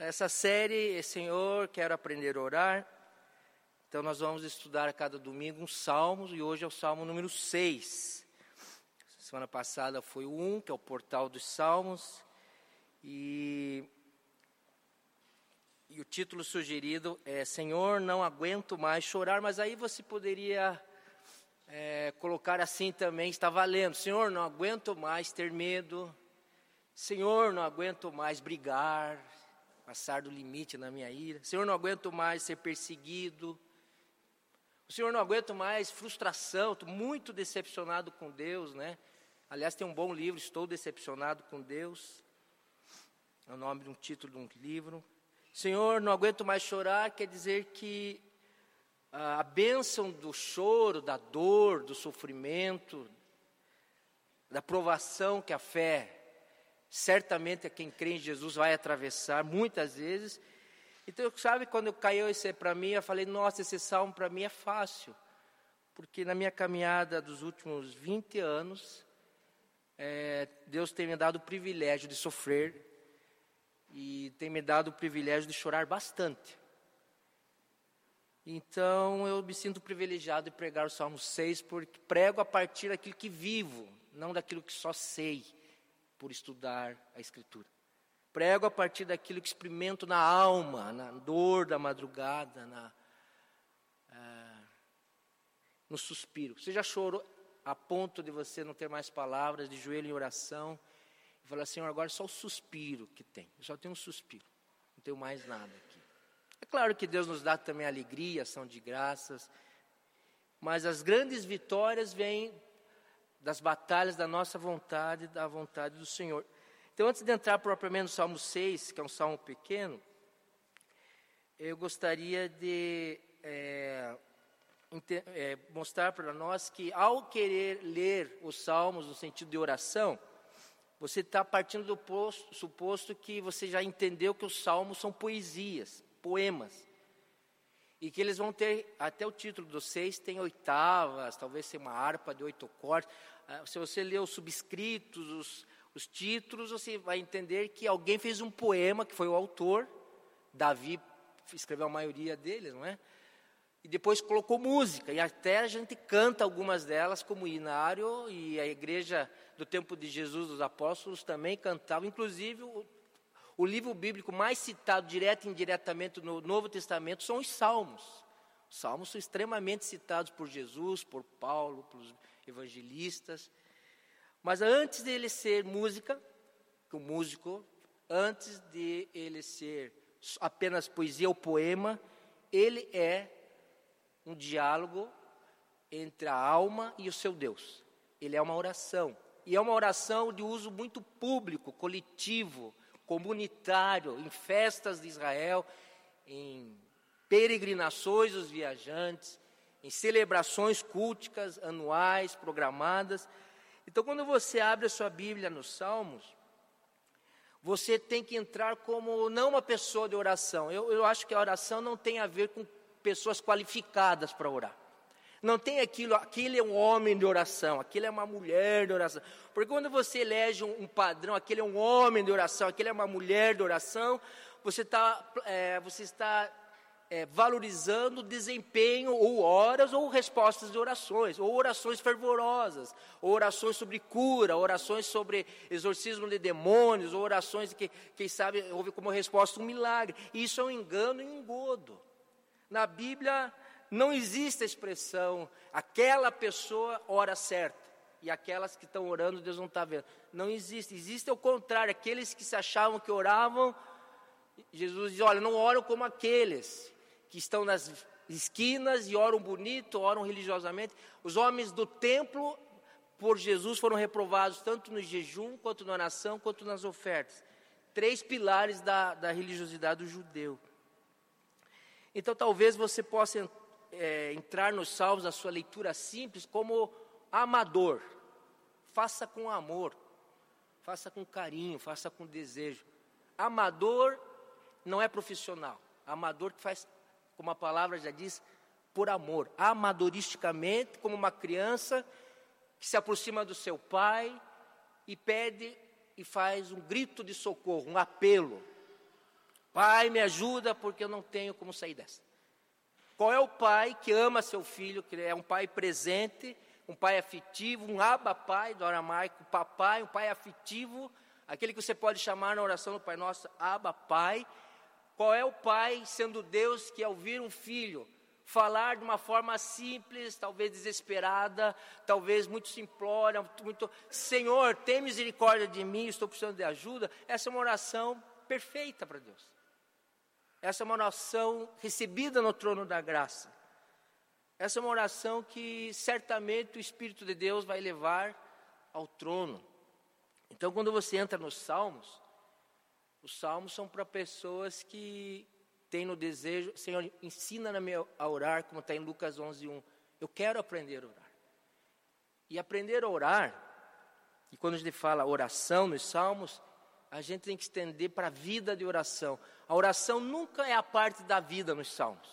Essa série, Senhor, quero aprender a orar. Então nós vamos estudar a cada domingo uns salmos e hoje é o salmo número 6. Semana passada foi o 1, que é o portal dos salmos. E, e o título sugerido é Senhor, não aguento mais chorar, mas aí você poderia é, colocar assim também, está valendo. Senhor, não aguento mais ter medo. Senhor, não aguento mais brigar, passar do limite na minha ira. Senhor, não aguento mais ser perseguido. O Senhor, não aguento mais frustração, estou muito decepcionado com Deus, né? Aliás, tem um bom livro, Estou Decepcionado com Deus. É o nome de um título de um livro. Senhor, não aguento mais chorar, quer dizer que a bênção do choro, da dor, do sofrimento, da provação que a fé certamente é quem crê em Jesus vai atravessar muitas vezes. Então, sabe, quando caiu esse para mim, eu falei, nossa, esse salmo para mim é fácil, porque na minha caminhada dos últimos 20 anos, é, Deus tem me dado o privilégio de sofrer e tem me dado o privilégio de chorar bastante. Então eu me sinto privilegiado de pregar o Salmo 6, porque prego a partir daquilo que vivo, não daquilo que só sei por estudar a Escritura. Prego a partir daquilo que experimento na alma, na dor da madrugada, na, é, no suspiro. Você já chorou a ponto de você não ter mais palavras, de joelho em oração, e falar, Senhor, agora só o suspiro que tem. Eu só tenho um suspiro, não tenho mais nada. É claro que Deus nos dá também alegria, ação de graças, mas as grandes vitórias vêm das batalhas da nossa vontade, da vontade do Senhor. Então, antes de entrar propriamente no Salmo 6, que é um salmo pequeno, eu gostaria de é, é, mostrar para nós que, ao querer ler os salmos no sentido de oração, você está partindo do posto, suposto que você já entendeu que os salmos são poesias poemas. E que eles vão ter, até o título dos seis tem oitavas, talvez seja uma harpa de oito cordas. Ah, se você ler os subscritos, os, os títulos, você vai entender que alguém fez um poema, que foi o autor, Davi escreveu a maioria deles, não é? E depois colocou música, e até a gente canta algumas delas como inário, e a igreja do tempo de Jesus, dos apóstolos, também cantava, inclusive o livro bíblico mais citado direto e indiretamente no Novo Testamento são os Salmos. Os Salmos são extremamente citados por Jesus, por Paulo, pelos evangelistas. Mas antes de ele ser música, o músico, antes de ele ser apenas poesia ou poema, ele é um diálogo entre a alma e o seu Deus. Ele é uma oração. E é uma oração de uso muito público, coletivo, comunitário, em festas de Israel, em peregrinações dos viajantes, em celebrações culticas anuais programadas. Então, quando você abre a sua Bíblia nos Salmos, você tem que entrar como não uma pessoa de oração. Eu, eu acho que a oração não tem a ver com pessoas qualificadas para orar. Não tem aquilo, aquele é um homem de oração, aquele é uma mulher de oração. Porque quando você elege um, padrão, aquele é um homem de oração, aquele é uma mulher de oração, você, tá, é, você está é, valorizando o desempenho ou horas ou respostas de orações, ou orações fervorosas, ou orações sobre cura, orações sobre exorcismo de demônios, ou orações que, quem sabe, houve como resposta um milagre. Isso é um engano e um engodo. Na Bíblia, não existe a expressão, aquela pessoa ora certa e aquelas que estão orando, Deus não está vendo. Não existe. Existe o contrário, aqueles que se achavam que oravam, Jesus diz: olha, não oram como aqueles que estão nas esquinas e oram bonito, oram religiosamente. Os homens do templo, por Jesus, foram reprovados tanto no jejum, quanto na oração, quanto nas ofertas. Três pilares da, da religiosidade do judeu. Então, talvez você possa é, entrar nos salmos, a sua leitura simples, como amador. Faça com amor, faça com carinho, faça com desejo. Amador não é profissional. Amador que faz, como a palavra já diz, por amor. Amadoristicamente, como uma criança que se aproxima do seu pai e pede e faz um grito de socorro, um apelo. Pai, me ajuda porque eu não tenho como sair dessa. Qual é o pai que ama seu filho, que é um pai presente, um pai afetivo, um aba pai do aramaico, papai, um pai afetivo, aquele que você pode chamar na oração do Pai Nosso, aba pai. Qual é o pai, sendo Deus, que ao ouvir um filho falar de uma forma simples, talvez desesperada, talvez muito simplória, muito, Senhor, tem misericórdia de mim, estou precisando de ajuda. Essa é uma oração perfeita para Deus. Essa é uma oração recebida no trono da graça. Essa é uma oração que certamente o Espírito de Deus vai levar ao trono. Então, quando você entra nos Salmos, os Salmos são para pessoas que têm no desejo, Senhor, ensina-me a orar, como está em Lucas 11, 1. Eu quero aprender a orar. E aprender a orar, e quando a gente fala oração nos Salmos, a gente tem que estender para a vida de oração. A oração nunca é a parte da vida nos salmos.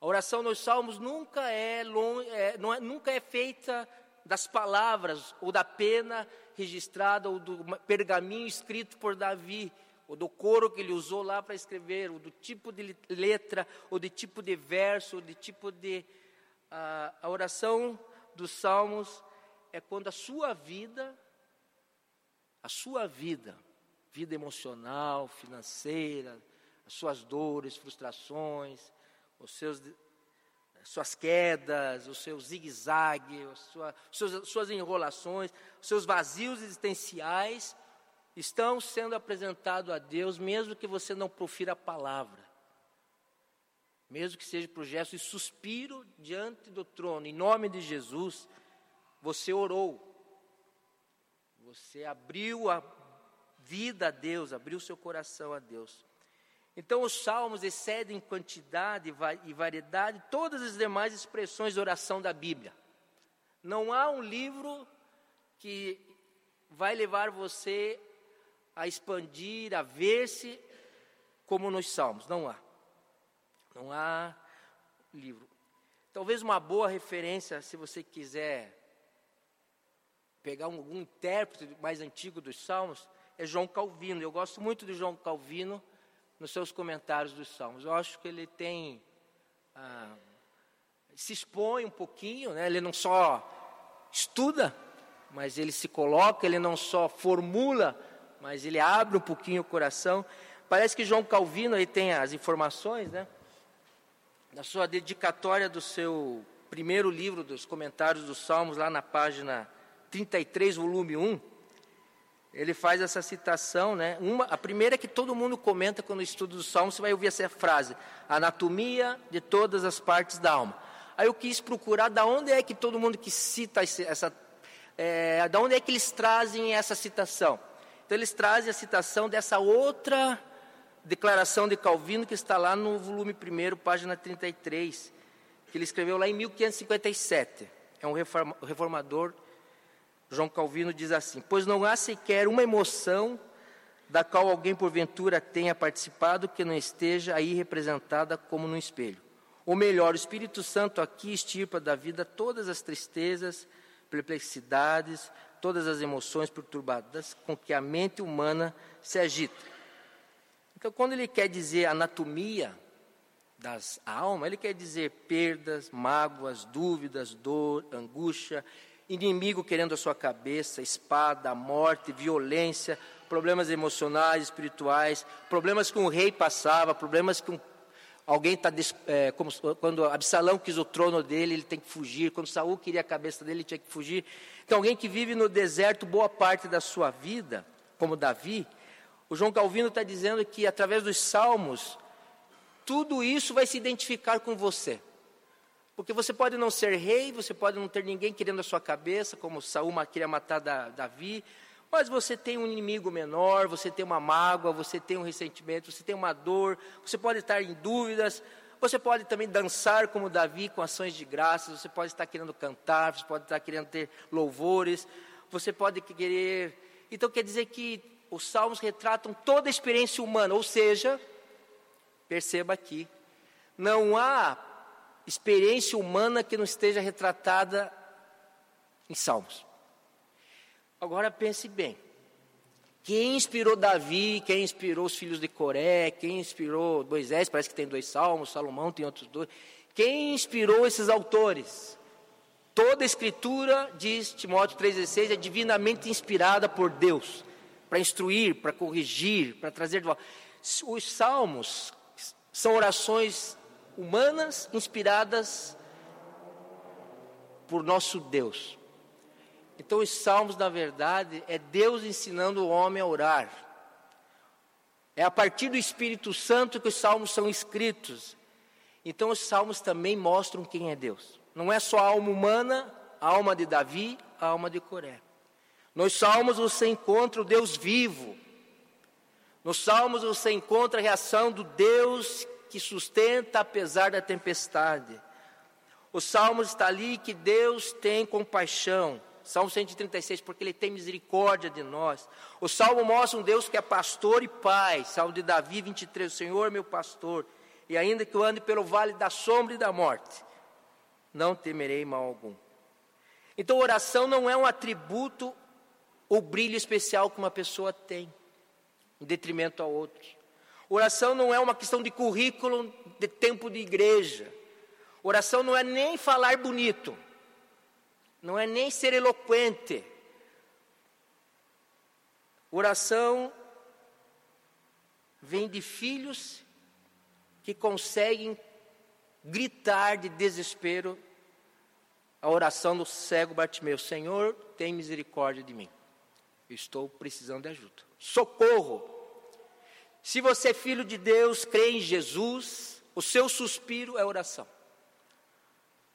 A oração nos salmos nunca é, é, não é, nunca é feita das palavras ou da pena registrada ou do pergaminho escrito por Davi ou do coro que ele usou lá para escrever, ou do tipo de letra, ou de tipo de verso, ou de tipo de. A oração dos salmos é quando a sua vida, a sua vida, vida emocional, financeira, as suas dores, frustrações, os seus, suas quedas, os seus zigue-zague, sua, suas, suas enrolações, os seus vazios existenciais estão sendo apresentados a Deus, mesmo que você não profira a palavra. Mesmo que seja por gesto e suspiro diante do trono, em nome de Jesus, você orou. Você abriu a vida a Deus, abriu seu coração a Deus. Então, os salmos excedem em quantidade e variedade todas as demais expressões de oração da Bíblia. Não há um livro que vai levar você a expandir, a ver-se como nos salmos. Não há. Não há livro. Talvez uma boa referência, se você quiser pegar um, um intérprete mais antigo dos salmos, é João Calvino. Eu gosto muito de João Calvino nos seus comentários dos Salmos. Eu acho que ele tem. Ah, se expõe um pouquinho, né? ele não só estuda, mas ele se coloca, ele não só formula, mas ele abre um pouquinho o coração. Parece que João Calvino aí tem as informações, né? Na sua dedicatória do seu primeiro livro dos comentários dos Salmos, lá na página 33, volume 1, ele faz essa citação, né? Uma, a primeira é que todo mundo comenta quando estuda os Salmos, você vai ouvir essa frase: anatomia de todas as partes da alma. Aí eu quis procurar da onde é que todo mundo que cita essa, é, da onde é que eles trazem essa citação. Então eles trazem a citação dessa outra declaração de Calvino que está lá no volume 1, página 33, que ele escreveu lá em 1557. É um reformador João Calvino diz assim: Pois não há sequer uma emoção da qual alguém porventura tenha participado que não esteja aí representada como no espelho. Ou melhor, o Espírito Santo aqui estirpa da vida todas as tristezas, perplexidades, todas as emoções perturbadas com que a mente humana se agita. Então, quando ele quer dizer anatomia das almas, ele quer dizer perdas, mágoas, dúvidas, dor, angústia, inimigo querendo a sua cabeça, espada, morte, violência, problemas emocionais, espirituais, problemas que um rei passava, problemas que um, alguém está, é, quando Absalão quis o trono dele, ele tem que fugir, quando Saul queria a cabeça dele, ele tinha que fugir. Então, alguém que vive no deserto boa parte da sua vida, como Davi, o João Calvino está dizendo que através dos salmos, tudo isso vai se identificar com você. Porque você pode não ser rei, você pode não ter ninguém querendo a sua cabeça, como Saúl queria matar Davi, mas você tem um inimigo menor, você tem uma mágoa, você tem um ressentimento, você tem uma dor, você pode estar em dúvidas, você pode também dançar como Davi com ações de graças, você pode estar querendo cantar, você pode estar querendo ter louvores, você pode querer. Então quer dizer que os salmos retratam toda a experiência humana, ou seja, perceba aqui, não há experiência humana que não esteja retratada em Salmos. Agora pense bem. Quem inspirou Davi, quem inspirou os filhos de Coré, quem inspirou Moisés, parece que tem dois salmos, Salomão tem outros dois. Quem inspirou esses autores? Toda a escritura, diz Timóteo 3,16, é divinamente inspirada por Deus, para instruir, para corrigir, para trazer de volta. Os salmos são orações humanas inspiradas por nosso Deus. Então, os salmos, na verdade, é Deus ensinando o homem a orar. É a partir do Espírito Santo que os salmos são escritos. Então, os salmos também mostram quem é Deus. Não é só a alma humana, a alma de Davi, a alma de Coré. Nos salmos você encontra o Deus vivo. Nos salmos você encontra a reação do Deus que sustenta apesar da tempestade. O salmos está ali que Deus tem compaixão. Salmo 136, porque Ele tem misericórdia de nós. O Salmo mostra um Deus que é pastor e pai. Salmo de Davi 23, o Senhor meu pastor. E ainda que eu ande pelo vale da sombra e da morte, não temerei mal algum. Então, oração não é um atributo ou brilho especial que uma pessoa tem, em detrimento a outros. Oração não é uma questão de currículo de tempo de igreja. Oração não é nem falar bonito não é nem ser eloquente. Oração vem de filhos que conseguem gritar de desespero a oração do cego Bartimeu: Senhor, tem misericórdia de mim. Estou precisando de ajuda. Socorro! Se você é filho de Deus, crê em Jesus, o seu suspiro é oração.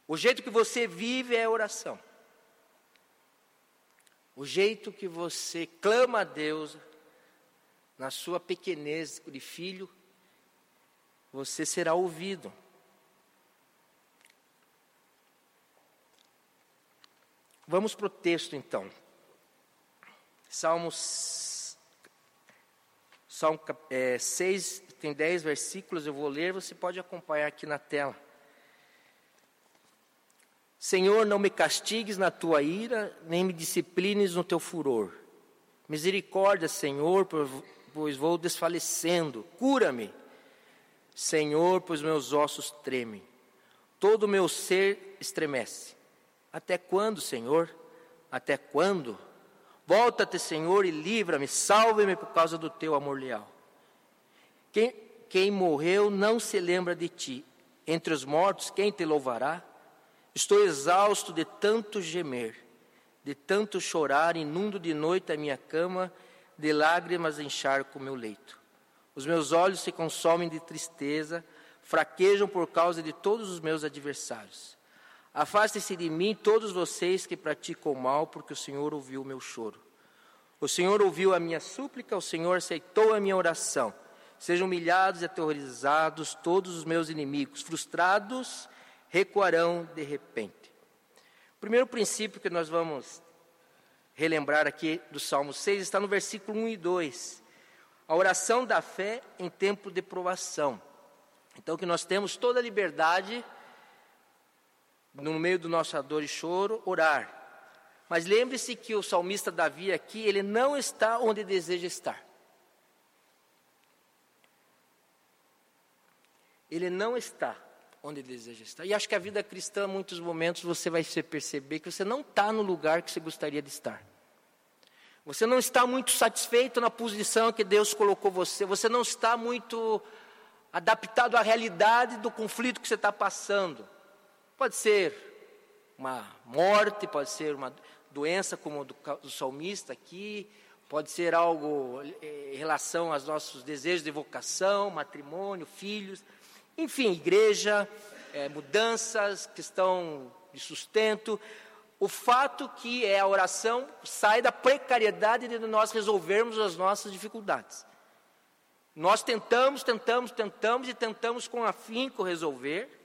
O jeito que você vive é oração. O jeito que você clama a Deus, na sua pequenez de filho, você será ouvido. Vamos para o texto então. Salmos, Salmo é, 6, tem 10 versículos, eu vou ler, você pode acompanhar aqui na tela. Senhor, não me castigues na tua ira, nem me disciplines no teu furor. Misericórdia, Senhor, pois vou desfalecendo. Cura-me, Senhor, pois meus ossos tremem. Todo o meu ser estremece. Até quando, Senhor? Até quando? Volta-te, Senhor, e livra-me, salve-me por causa do teu amor leal. Quem, quem morreu não se lembra de ti. Entre os mortos, quem te louvará? Estou exausto de tanto gemer, de tanto chorar, inundo de noite a minha cama, de lágrimas encharco o meu leito. Os meus olhos se consomem de tristeza, fraquejam por causa de todos os meus adversários. Afastem-se de mim todos vocês que praticam mal, porque o Senhor ouviu o meu choro. O Senhor ouviu a minha súplica, o Senhor aceitou a minha oração. Sejam humilhados e aterrorizados todos os meus inimigos, frustrados recuarão de repente. O primeiro princípio que nós vamos relembrar aqui do Salmo 6 está no versículo 1 e 2. A oração da fé em tempo de provação. Então, que nós temos toda a liberdade, no meio do nosso dor e choro, orar. Mas lembre-se que o salmista Davi aqui, ele não está onde deseja estar. Ele não está onde deseja estar. E acho que a vida cristã, em muitos momentos, você vai se perceber que você não está no lugar que você gostaria de estar. Você não está muito satisfeito na posição que Deus colocou você. Você não está muito adaptado à realidade do conflito que você está passando. Pode ser uma morte, pode ser uma doença, como o do, salmista aqui, pode ser algo eh, em relação aos nossos desejos de vocação, matrimônio, filhos. Enfim, igreja, é, mudanças, questão de sustento. O fato que é a oração sai da precariedade de nós resolvermos as nossas dificuldades. Nós tentamos, tentamos, tentamos e tentamos com afinco resolver,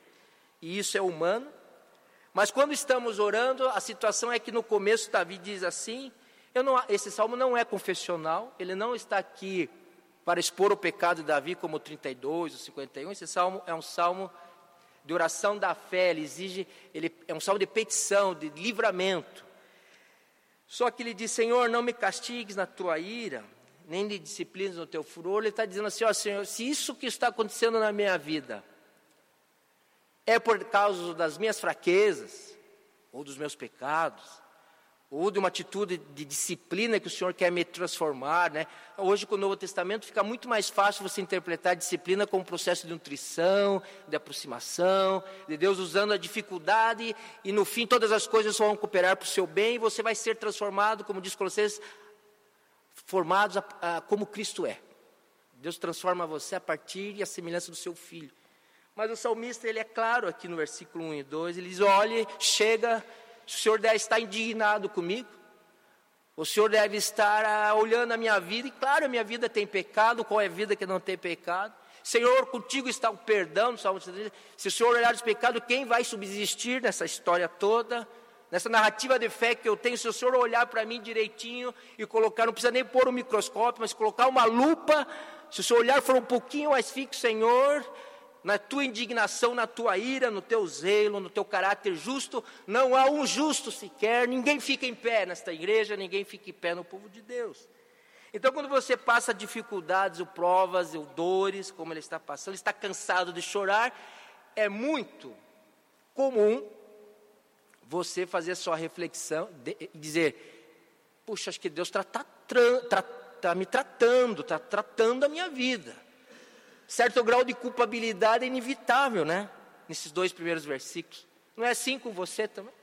e isso é humano. Mas quando estamos orando, a situação é que no começo Davi diz assim: não, esse salmo não é confessional, ele não está aqui para expor o pecado de Davi, como o 32, o 51. Esse salmo é um salmo de oração da fé, ele exige, ele é um salmo de petição, de livramento. Só que ele diz: Senhor, não me castigues na tua ira, nem de disciplinas no teu furor, ele está dizendo assim, ó Senhor, se isso que está acontecendo na minha vida é por causa das minhas fraquezas, ou dos meus pecados, ou de uma atitude de disciplina que o Senhor quer me transformar, né? Hoje com o Novo Testamento fica muito mais fácil você interpretar a disciplina como um processo de nutrição, de aproximação, de Deus usando a dificuldade e no fim todas as coisas vão cooperar para o seu bem e você vai ser transformado, como diz Colossenses, formados a, a, como Cristo é. Deus transforma você a partir e a semelhança do seu Filho. Mas o salmista, ele é claro aqui no versículo 1 e 2, ele diz, olhe, chega, o Senhor deve estar indignado comigo, o Senhor deve estar ah, olhando a minha vida, e claro, a minha vida tem pecado, qual é a vida que não tem pecado? Senhor, contigo está o perdão, se o Senhor olhar os pecados, quem vai subsistir nessa história toda? nessa narrativa de fé que eu tenho, se o Senhor olhar para mim direitinho e colocar, não precisa nem pôr um microscópio, mas colocar uma lupa, se o seu olhar for um pouquinho mais fixo, Senhor, na tua indignação, na tua ira, no teu zelo, no teu caráter justo, não há um justo sequer, ninguém fica em pé nesta igreja, ninguém fica em pé no povo de Deus. Então, quando você passa dificuldades, ou provas, ou dores, como ele está passando, está cansado de chorar, é muito comum você fazer sua reflexão e dizer: puxa, acho que Deus está tá, tá, tá me tratando, está tratando a minha vida. Certo grau de culpabilidade é inevitável, né? Nesses dois primeiros versículos. Não é assim com você também?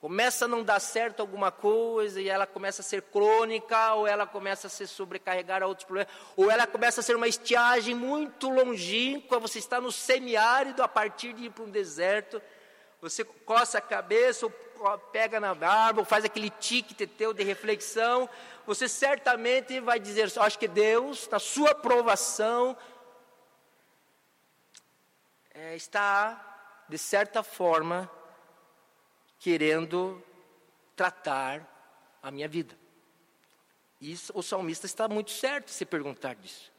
Começa a não dar certo alguma coisa e ela começa a ser crônica, ou ela começa a se sobrecarregar a outros problemas, ou ela começa a ser uma estiagem muito longínqua, você está no semiárido a partir de ir para um deserto você coça a cabeça, ou pega na barba, ou faz aquele tique teu de reflexão, você certamente vai dizer, acho que Deus, na sua aprovação, é, está, de certa forma, querendo tratar a minha vida. E o salmista está muito certo se perguntar disso.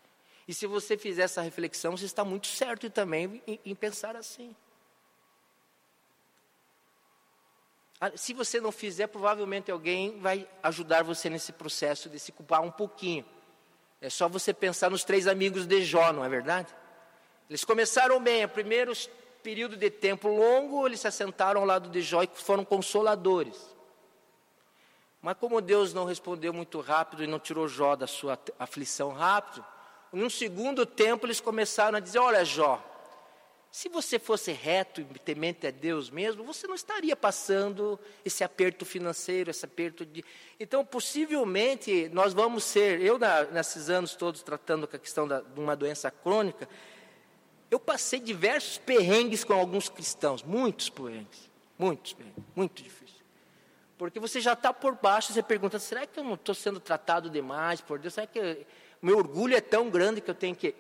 E se você fizer essa reflexão, você está muito certo também em, em pensar assim. Ah, se você não fizer, provavelmente alguém vai ajudar você nesse processo de se culpar um pouquinho. É só você pensar nos três amigos de Jó, não é verdade? Eles começaram bem, o primeiro período de tempo longo, eles se assentaram ao lado de Jó e foram consoladores. Mas como Deus não respondeu muito rápido e não tirou Jó da sua aflição rápido, num segundo tempo eles começaram a dizer: Olha, Jó, se você fosse reto e temente a Deus mesmo, você não estaria passando esse aperto financeiro, esse aperto de. Então, possivelmente, nós vamos ser. Eu, na, nesses anos todos tratando com a questão da, de uma doença crônica, eu passei diversos perrengues com alguns cristãos, muitos perrengues, muitos perrengues, muito difícil. Porque você já está por baixo, você pergunta: será que eu não estou sendo tratado demais por Deus? Será que meu orgulho é tão grande que eu tenho que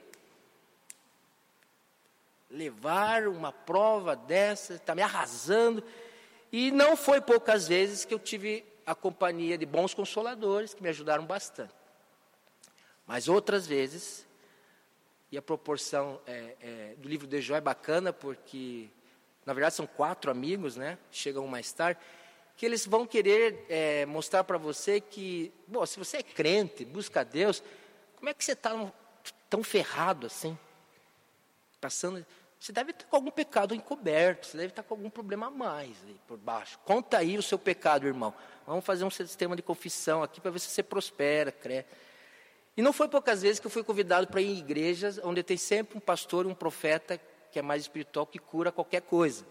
levar uma prova dessa, está me arrasando. E não foi poucas vezes que eu tive a companhia de bons consoladores que me ajudaram bastante. Mas outras vezes, e a proporção é, é, do livro de Jó é bacana, porque, na verdade, são quatro amigos, né? Chegam mais tarde, que eles vão querer é, mostrar para você que, bom, se você é crente, busca Deus, como é que você está tão ferrado assim? Você deve estar com algum pecado encoberto, você deve estar com algum problema a mais aí por baixo. Conta aí o seu pecado, irmão. Vamos fazer um sistema de confissão aqui para ver se você prospera, crê. E não foi poucas vezes que eu fui convidado para ir em igrejas onde tem sempre um pastor, um profeta que é mais espiritual que cura qualquer coisa.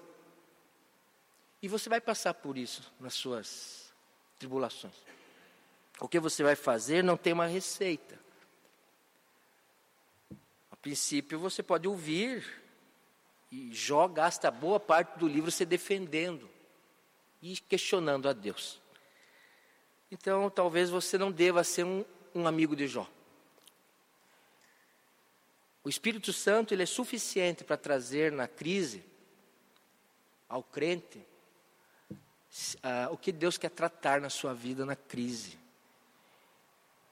E você vai passar por isso nas suas tribulações. O que você vai fazer não tem uma receita. Princípio você pode ouvir e Jó gasta boa parte do livro se defendendo e questionando a Deus. Então, talvez você não deva ser um, um amigo de Jó. O Espírito Santo ele é suficiente para trazer na crise ao crente uh, o que Deus quer tratar na sua vida na crise.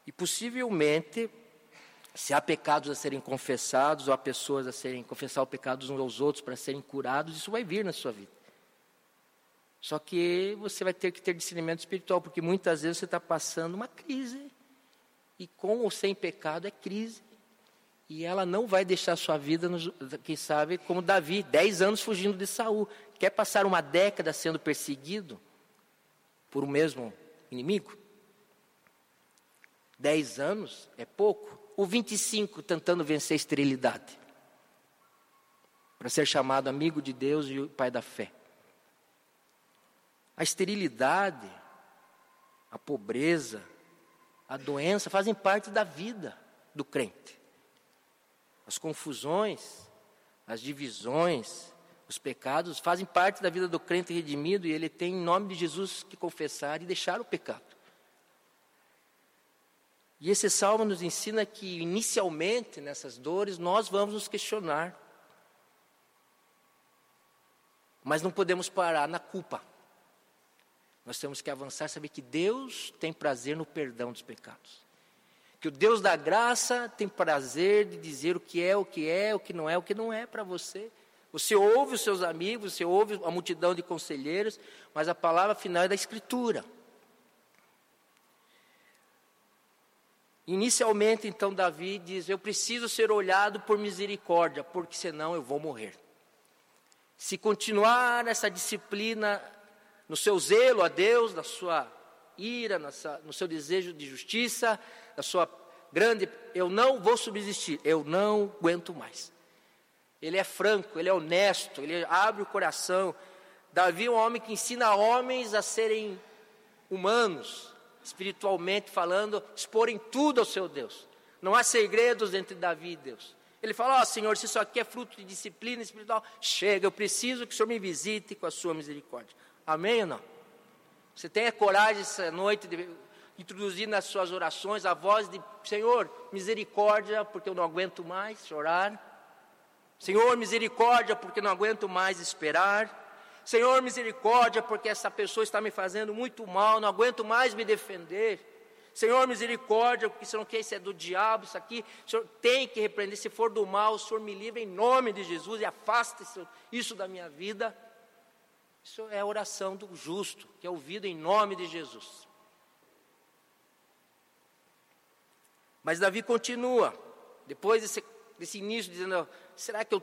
E possivelmente se há pecados a serem confessados, ou há pessoas a serem confessar o pecado uns aos outros para serem curados, isso vai vir na sua vida. Só que você vai ter que ter discernimento espiritual, porque muitas vezes você está passando uma crise E com ou sem pecado é crise. E ela não vai deixar sua vida, quem sabe, como Davi, dez anos fugindo de Saul. Quer passar uma década sendo perseguido por o mesmo inimigo? Dez anos é pouco. Ou 25 tentando vencer a esterilidade. Para ser chamado amigo de Deus e o pai da fé. A esterilidade, a pobreza, a doença fazem parte da vida do crente. As confusões, as divisões, os pecados fazem parte da vida do crente redimido e ele tem, em nome de Jesus, que confessar e deixar o pecado. E esse salmo nos ensina que, inicialmente, nessas dores, nós vamos nos questionar. Mas não podemos parar na culpa. Nós temos que avançar, saber que Deus tem prazer no perdão dos pecados. Que o Deus da graça tem prazer de dizer o que é, o que é, o que não é, o que não é para você. Você ouve os seus amigos, você ouve a multidão de conselheiros, mas a palavra final é da Escritura. Inicialmente, então, Davi diz: Eu preciso ser olhado por misericórdia, porque senão eu vou morrer. Se continuar essa disciplina no seu zelo a Deus, na sua ira, no seu desejo de justiça, na sua grande, eu não vou subsistir, eu não aguento mais. Ele é franco, ele é honesto, ele abre o coração. Davi é um homem que ensina homens a serem humanos, espiritualmente falando, exporem tudo ao seu Deus. Não há segredos entre Davi e Deus. Ele fala: Ó oh, Senhor, se isso aqui é fruto de disciplina espiritual, chega, eu preciso que o Senhor me visite com a sua misericórdia. Amém ou não? Você tenha coragem essa noite de introduzir nas suas orações a voz de Senhor, misericórdia, porque eu não aguento mais chorar. Senhor, misericórdia, porque não aguento mais esperar. Senhor, misericórdia, porque essa pessoa está me fazendo muito mal, não aguento mais me defender. Senhor, misericórdia, porque se não quer, isso é do diabo, isso aqui, o Senhor tem que repreender. Se for do mal, o Senhor me livre em nome de Jesus e afasta isso, isso da minha vida. Isso é a oração do justo, que é ouvido em nome de Jesus. Mas Davi continua, depois desse, desse início, dizendo: será que eu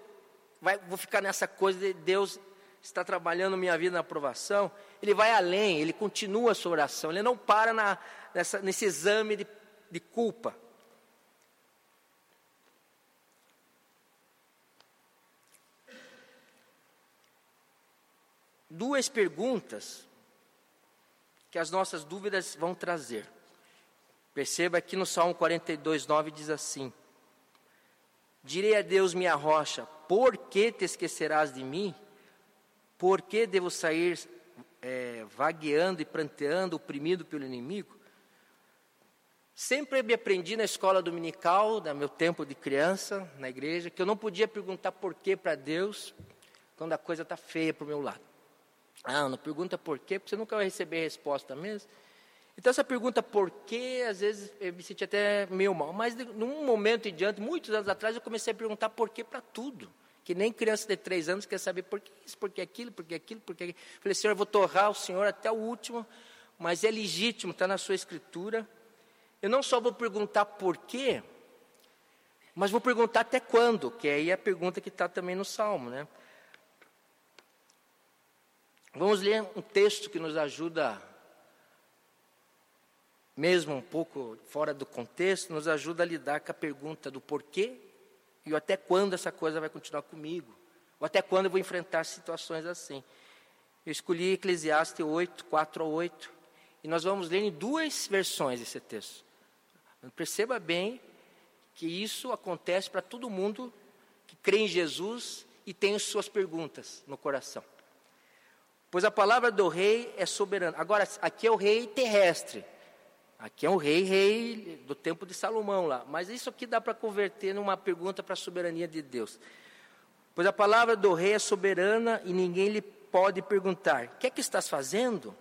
vai, vou ficar nessa coisa de Deus está trabalhando minha vida na aprovação? Ele vai além, ele continua a sua oração, ele não para na, nessa, nesse exame de, de culpa. duas perguntas que as nossas dúvidas vão trazer. Perceba que no Salmo 42, 9 diz assim: Direi a Deus, minha rocha, por que te esquecerás de mim? Por que devo sair é, vagueando e pranteando, oprimido pelo inimigo? Sempre me aprendi na escola dominical, no meu tempo de criança, na igreja, que eu não podia perguntar por que para Deus quando a coisa está feia para o meu lado. Ah, não pergunta por quê, porque você nunca vai receber resposta mesmo. Então, essa pergunta por quê, às vezes eu me senti até meio mal. Mas, num momento em diante, muitos anos atrás, eu comecei a perguntar por quê para tudo. Que nem criança de três anos quer saber por que isso, por que aquilo, por que aquilo, por que aquilo. Falei, Senhor, eu vou torrar o Senhor até o último, mas é legítimo, está na sua escritura. Eu não só vou perguntar por quê, mas vou perguntar até quando, que aí é a pergunta que está também no Salmo, né? Vamos ler um texto que nos ajuda, mesmo um pouco fora do contexto, nos ajuda a lidar com a pergunta do porquê e até quando essa coisa vai continuar comigo, ou até quando eu vou enfrentar situações assim. Eu escolhi Eclesiastes 8, 4 a 8, e nós vamos ler em duas versões esse texto. Perceba bem que isso acontece para todo mundo que crê em Jesus e tem suas perguntas no coração. Pois a palavra do rei é soberana. Agora, aqui é o rei terrestre. Aqui é um rei, rei do tempo de Salomão lá. Mas isso aqui dá para converter numa pergunta para a soberania de Deus. Pois a palavra do rei é soberana e ninguém lhe pode perguntar: O que é que estás fazendo?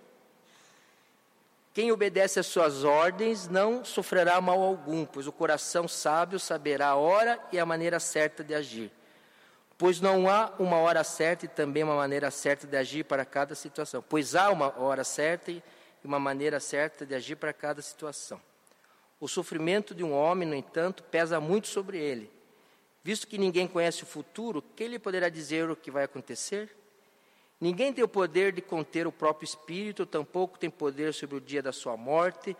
Quem obedece às suas ordens não sofrerá mal algum, pois o coração sábio saberá a hora e a maneira certa de agir pois não há uma hora certa e também uma maneira certa de agir para cada situação. Pois há uma hora certa e uma maneira certa de agir para cada situação. O sofrimento de um homem, no entanto, pesa muito sobre ele. Visto que ninguém conhece o futuro, quem lhe poderá dizer o que vai acontecer? Ninguém tem o poder de conter o próprio espírito, tampouco tem poder sobre o dia da sua morte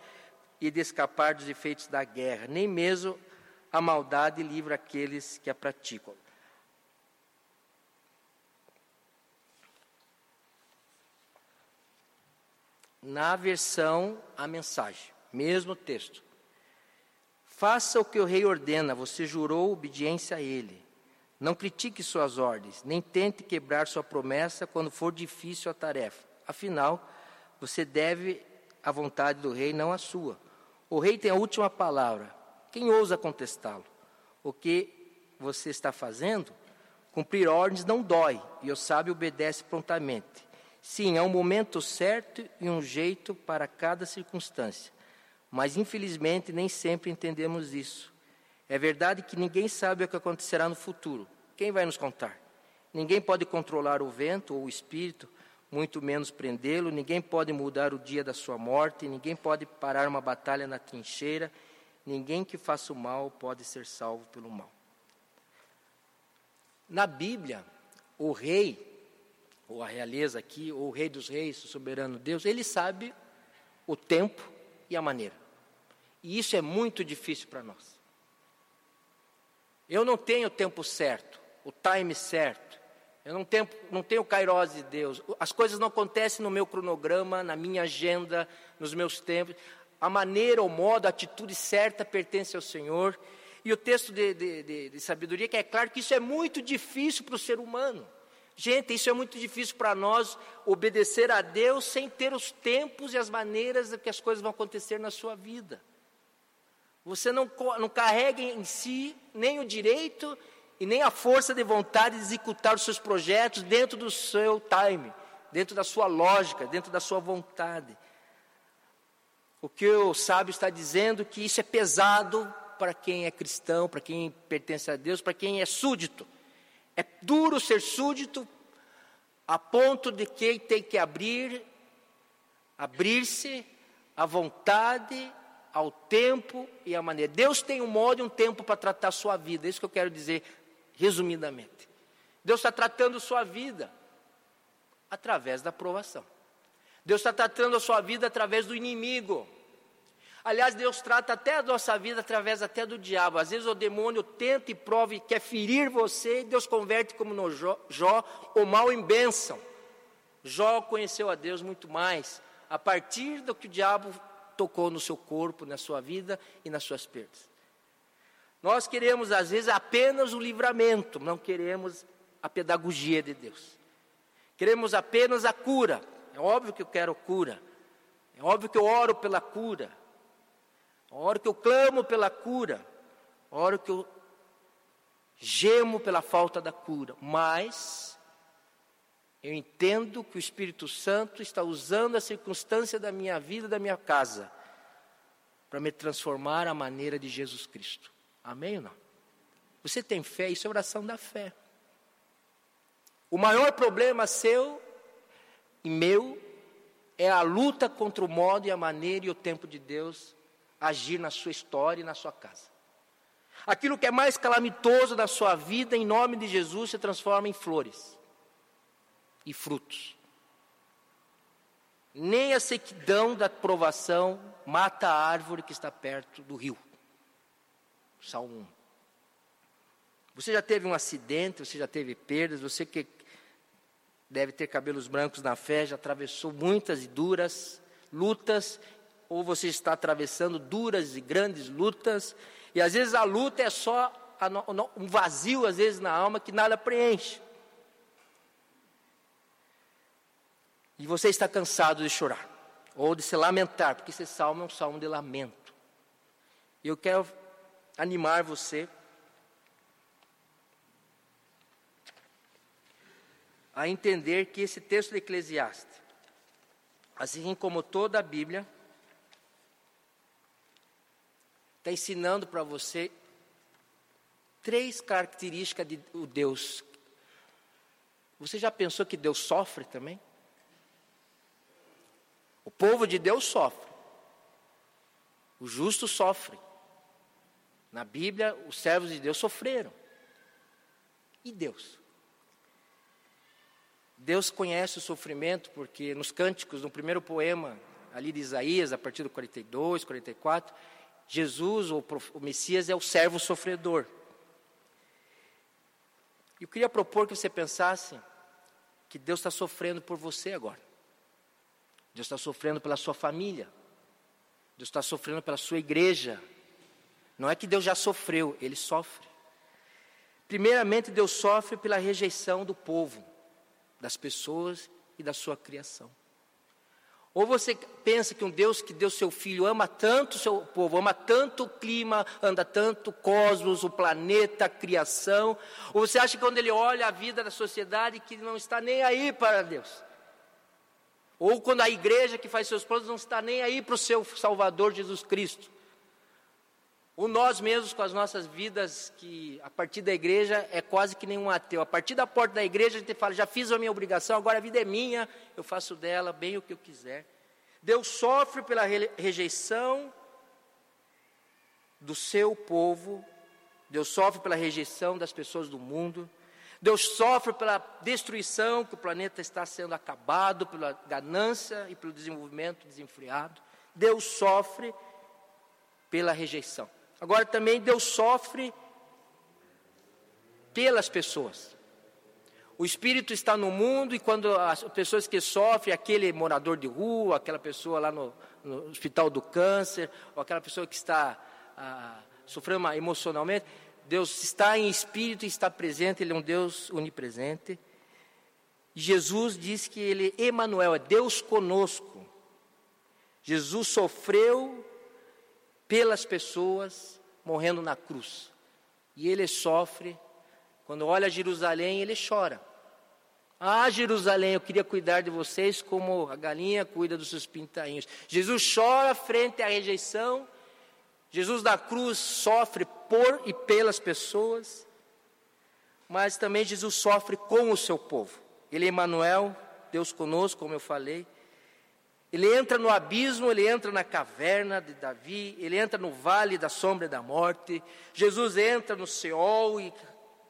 e de escapar dos efeitos da guerra, nem mesmo a maldade livra aqueles que a praticam. Na versão a mensagem, mesmo texto. Faça o que o rei ordena, você jurou obediência a ele. Não critique suas ordens, nem tente quebrar sua promessa quando for difícil a tarefa. Afinal, você deve a vontade do rei, não a sua. O rei tem a última palavra. Quem ousa contestá-lo? O que você está fazendo? Cumprir ordens não dói, e o sábio obedece prontamente. Sim, há um momento certo e um jeito para cada circunstância. Mas, infelizmente, nem sempre entendemos isso. É verdade que ninguém sabe o que acontecerá no futuro. Quem vai nos contar? Ninguém pode controlar o vento ou o espírito, muito menos prendê-lo. Ninguém pode mudar o dia da sua morte. Ninguém pode parar uma batalha na trincheira. Ninguém que faça o mal pode ser salvo pelo mal. Na Bíblia, o rei, ou a realeza aqui, ou o rei dos reis, o soberano Deus, ele sabe o tempo e a maneira. E isso é muito difícil para nós. Eu não tenho o tempo certo, o time certo. Eu não tenho, não tenho kairos de Deus. As coisas não acontecem no meu cronograma, na minha agenda, nos meus tempos. A maneira, o modo, a atitude certa pertence ao Senhor. E o texto de, de, de, de sabedoria que é claro que isso é muito difícil para o ser humano. Gente, isso é muito difícil para nós obedecer a Deus sem ter os tempos e as maneiras que as coisas vão acontecer na sua vida. Você não, não carrega em si nem o direito e nem a força de vontade de executar os seus projetos dentro do seu time, dentro da sua lógica, dentro da sua vontade. O que o sábio está dizendo que isso é pesado para quem é cristão, para quem pertence a Deus, para quem é súdito. É duro ser súdito a ponto de que tem que abrir, abrir-se à vontade ao tempo e à maneira. Deus tem um modo e um tempo para tratar a sua vida, é isso que eu quero dizer resumidamente. Deus está tratando sua vida através da provação. Deus está tratando a sua vida através do inimigo. Aliás, Deus trata até a nossa vida através até do diabo. Às vezes o demônio tenta e prova e quer ferir você, e Deus converte como no Jó, Jó o mal em bênção. Jó conheceu a Deus muito mais a partir do que o diabo tocou no seu corpo, na sua vida e nas suas perdas. Nós queremos, às vezes, apenas o livramento, não queremos a pedagogia de Deus. Queremos apenas a cura. É óbvio que eu quero cura. É óbvio que eu oro pela cura. É óbvio que eu clamo pela cura. É óbvio que eu gemo pela falta da cura. Mas eu entendo que o Espírito Santo está usando a circunstância da minha vida, da minha casa, para me transformar à maneira de Jesus Cristo. Amém ou não? Você tem fé? Isso é oração da fé. O maior problema seu e meu é a luta contra o modo e a maneira e o tempo de Deus agir na sua história e na sua casa. Aquilo que é mais calamitoso da sua vida, em nome de Jesus, se transforma em flores e frutos. Nem a sequidão da provação mata a árvore que está perto do rio. Salmo 1. Você já teve um acidente, você já teve perdas, você que deve ter cabelos brancos na fé, já atravessou muitas e duras lutas, ou você está atravessando duras e grandes lutas, e às vezes a luta é só um vazio, às vezes, na alma que nada preenche. e você está cansado de chorar, ou de se lamentar, porque esse salmo é um salmo de lamento. E eu quero animar você a entender que esse texto de Eclesiastes, assim como toda a Bíblia, está ensinando para você três características de o Deus. Você já pensou que Deus sofre também? O povo de Deus sofre. O justo sofre. Na Bíblia, os servos de Deus sofreram. E Deus? Deus conhece o sofrimento, porque nos cânticos, no primeiro poema ali de Isaías, a partir do 42, 44, Jesus, o, Messias, é o servo sofredor. Eu queria propor que você pensasse que Deus está sofrendo por você agora. Deus está sofrendo pela sua família. Deus está sofrendo pela sua igreja. Não é que Deus já sofreu, Ele sofre. Primeiramente, Deus sofre pela rejeição do povo, das pessoas e da sua criação. Ou você pensa que um Deus que deu seu filho ama tanto o seu povo, ama tanto o clima, anda tanto o cosmos, o planeta, a criação, ou você acha que quando ele olha a vida da sociedade que não está nem aí para Deus? Ou quando a igreja que faz seus planos não está nem aí para o seu Salvador Jesus Cristo? Ou nós mesmos com as nossas vidas, que a partir da igreja é quase que nenhum ateu. A partir da porta da igreja a gente fala, já fiz a minha obrigação, agora a vida é minha, eu faço dela bem o que eu quiser. Deus sofre pela rejeição do seu povo, Deus sofre pela rejeição das pessoas do mundo, Deus sofre pela destruição que o planeta está sendo acabado, pela ganância e pelo desenvolvimento desenfreado. Deus sofre pela rejeição. Agora também Deus sofre pelas pessoas. O espírito está no mundo e quando as pessoas que sofrem, aquele morador de rua, aquela pessoa lá no, no hospital do câncer, ou aquela pessoa que está ah, sofrendo emocionalmente, Deus está em espírito e está presente, Ele é um Deus onipresente. Jesus diz que Ele, Emanuel, é Deus conosco. Jesus sofreu pelas pessoas, morrendo na cruz. E Ele sofre, quando olha Jerusalém, Ele chora. Ah, Jerusalém, eu queria cuidar de vocês como a galinha cuida dos seus pintainhos. Jesus chora frente à rejeição Jesus da cruz sofre por e pelas pessoas, mas também Jesus sofre com o seu povo. Ele é Emmanuel, Deus conosco, como eu falei. Ele entra no abismo, ele entra na caverna de Davi, ele entra no vale da sombra da morte. Jesus entra no Seol e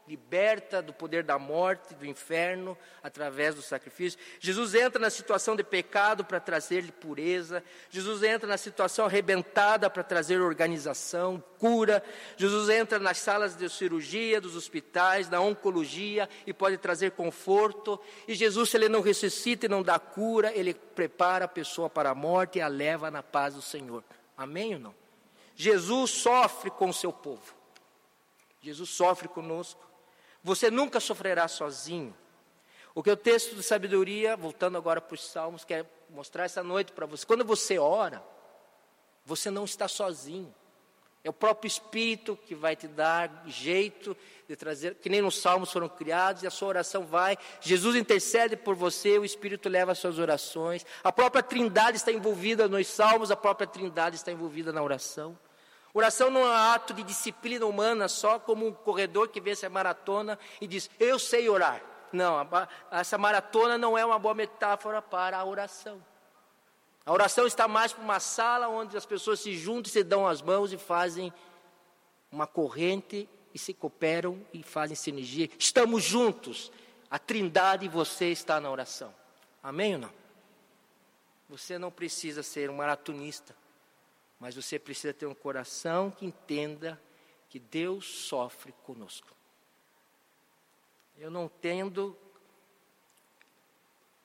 liberta do poder da morte, do inferno, através do sacrifício. Jesus entra na situação de pecado para trazer-lhe pureza. Jesus entra na situação arrebentada para trazer organização, cura. Jesus entra nas salas de cirurgia, dos hospitais, da oncologia e pode trazer conforto. E Jesus, se ele não ressuscita e não dá cura, ele prepara a pessoa para a morte e a leva na paz do Senhor. Amém ou não? Jesus sofre com o seu povo. Jesus sofre conosco. Você nunca sofrerá sozinho. O que o texto de sabedoria, voltando agora para os salmos, quer mostrar essa noite para você. Quando você ora, você não está sozinho. É o próprio Espírito que vai te dar jeito de trazer, que nem nos salmos foram criados, e a sua oração vai. Jesus intercede por você, o Espírito leva as suas orações. A própria Trindade está envolvida nos salmos, a própria Trindade está envolvida na oração. Oração não é um ato de disciplina humana só como um corredor que vence a maratona e diz, eu sei orar. Não, essa maratona não é uma boa metáfora para a oração. A oração está mais para uma sala onde as pessoas se juntam, se dão as mãos e fazem uma corrente e se cooperam e fazem sinergia. Estamos juntos. A trindade e você está na oração. Amém ou não? Você não precisa ser um maratonista. Mas você precisa ter um coração que entenda que Deus sofre conosco. Eu não tendo,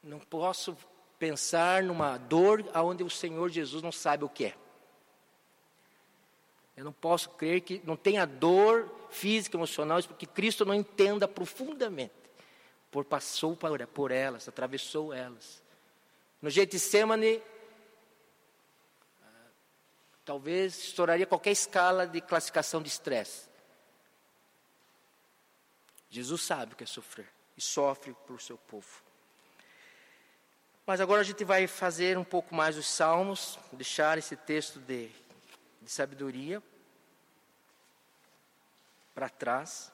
não posso pensar numa dor aonde o Senhor Jesus não sabe o que é. Eu não posso crer que não tenha dor física, emocional, porque Cristo não entenda profundamente. Por passou por elas, atravessou elas. No Getsemane, Talvez estouraria qualquer escala de classificação de estresse. Jesus sabe o que é sofrer e sofre por seu povo. Mas agora a gente vai fazer um pouco mais os salmos, deixar esse texto de, de sabedoria para trás.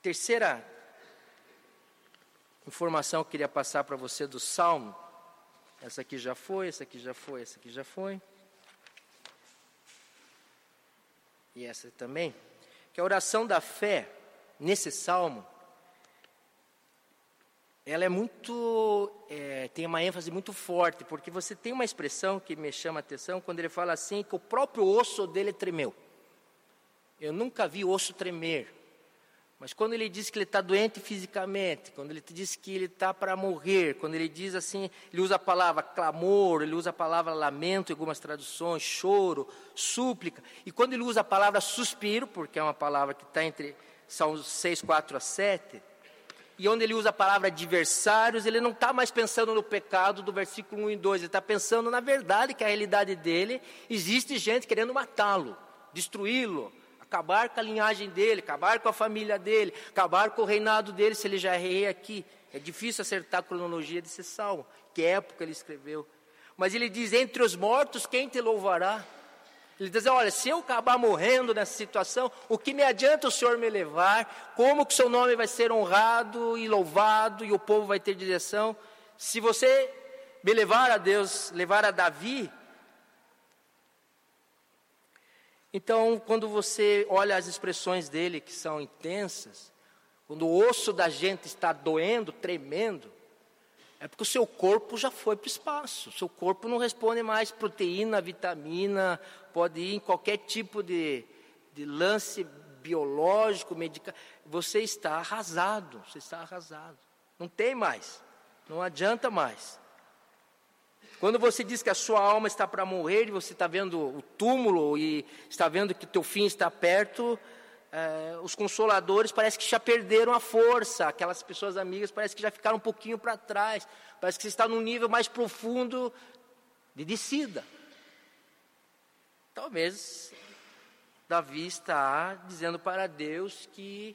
Terceira informação que eu queria passar para você do salmo Essa aqui já foi, essa aqui já foi, essa aqui já foi. E essa também. Que a oração da fé, nesse salmo, ela é muito, é, tem uma ênfase muito forte, porque você tem uma expressão que me chama a atenção quando ele fala assim que o próprio osso dele tremeu. Eu nunca vi osso tremer. Mas quando ele diz que ele está doente fisicamente, quando ele diz que ele está para morrer, quando ele diz assim, ele usa a palavra clamor, ele usa a palavra lamento em algumas traduções, choro, súplica, e quando ele usa a palavra suspiro, porque é uma palavra que está entre Salmos 6, 4 a 7, e onde ele usa a palavra adversários, ele não está mais pensando no pecado do versículo 1 e 2, ele está pensando na verdade que a realidade dele, existe gente querendo matá-lo, destruí-lo, acabar com a linhagem dele, acabar com a família dele, acabar com o reinado dele, se ele já é rei aqui. É difícil acertar a cronologia desse salmo, que época ele escreveu. Mas ele diz: Entre os mortos, quem te louvará? Ele diz: Olha, se eu acabar morrendo nessa situação, o que me adianta o Senhor me levar? Como que o seu nome vai ser honrado e louvado e o povo vai ter direção? Se você me levar a Deus, levar a Davi, então, quando você olha as expressões dele, que são intensas, quando o osso da gente está doendo, tremendo, é porque o seu corpo já foi para o espaço. O seu corpo não responde mais proteína, vitamina, pode ir em qualquer tipo de, de lance biológico, medical. Você está arrasado, você está arrasado. Não tem mais, não adianta mais. Quando você diz que a sua alma está para morrer e você está vendo o túmulo e está vendo que teu fim está perto, é, os consoladores parece que já perderam a força, aquelas pessoas amigas parece que já ficaram um pouquinho para trás, parece que você está num nível mais profundo de descida. Talvez Davi está dizendo para Deus que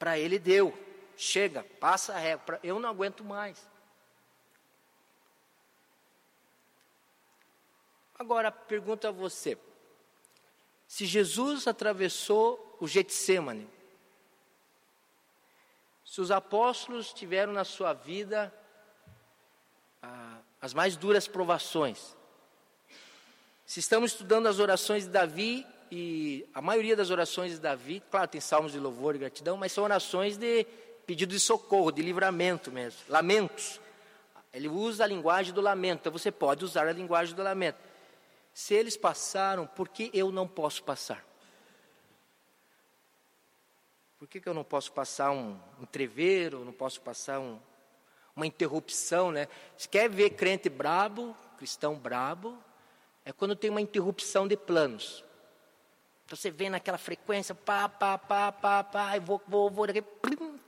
para ele deu, chega, passa a régua, eu não aguento mais. Agora, pergunto a você: se Jesus atravessou o Getsemane, se os apóstolos tiveram na sua vida ah, as mais duras provações, se estamos estudando as orações de Davi, e a maioria das orações de Davi, claro, tem salmos de louvor e gratidão, mas são orações de pedido de socorro, de livramento mesmo, lamentos. Ele usa a linguagem do lamento, então você pode usar a linguagem do lamento. Se eles passaram, por que eu não posso passar? Por que, que eu não posso passar um entreveiro, não posso passar um, uma interrupção, né? Se quer ver crente brabo, cristão brabo, é quando tem uma interrupção de planos. Então você vem naquela frequência, pá, pá, pá, pá, pá, vou, vou, vou, daqui, plim,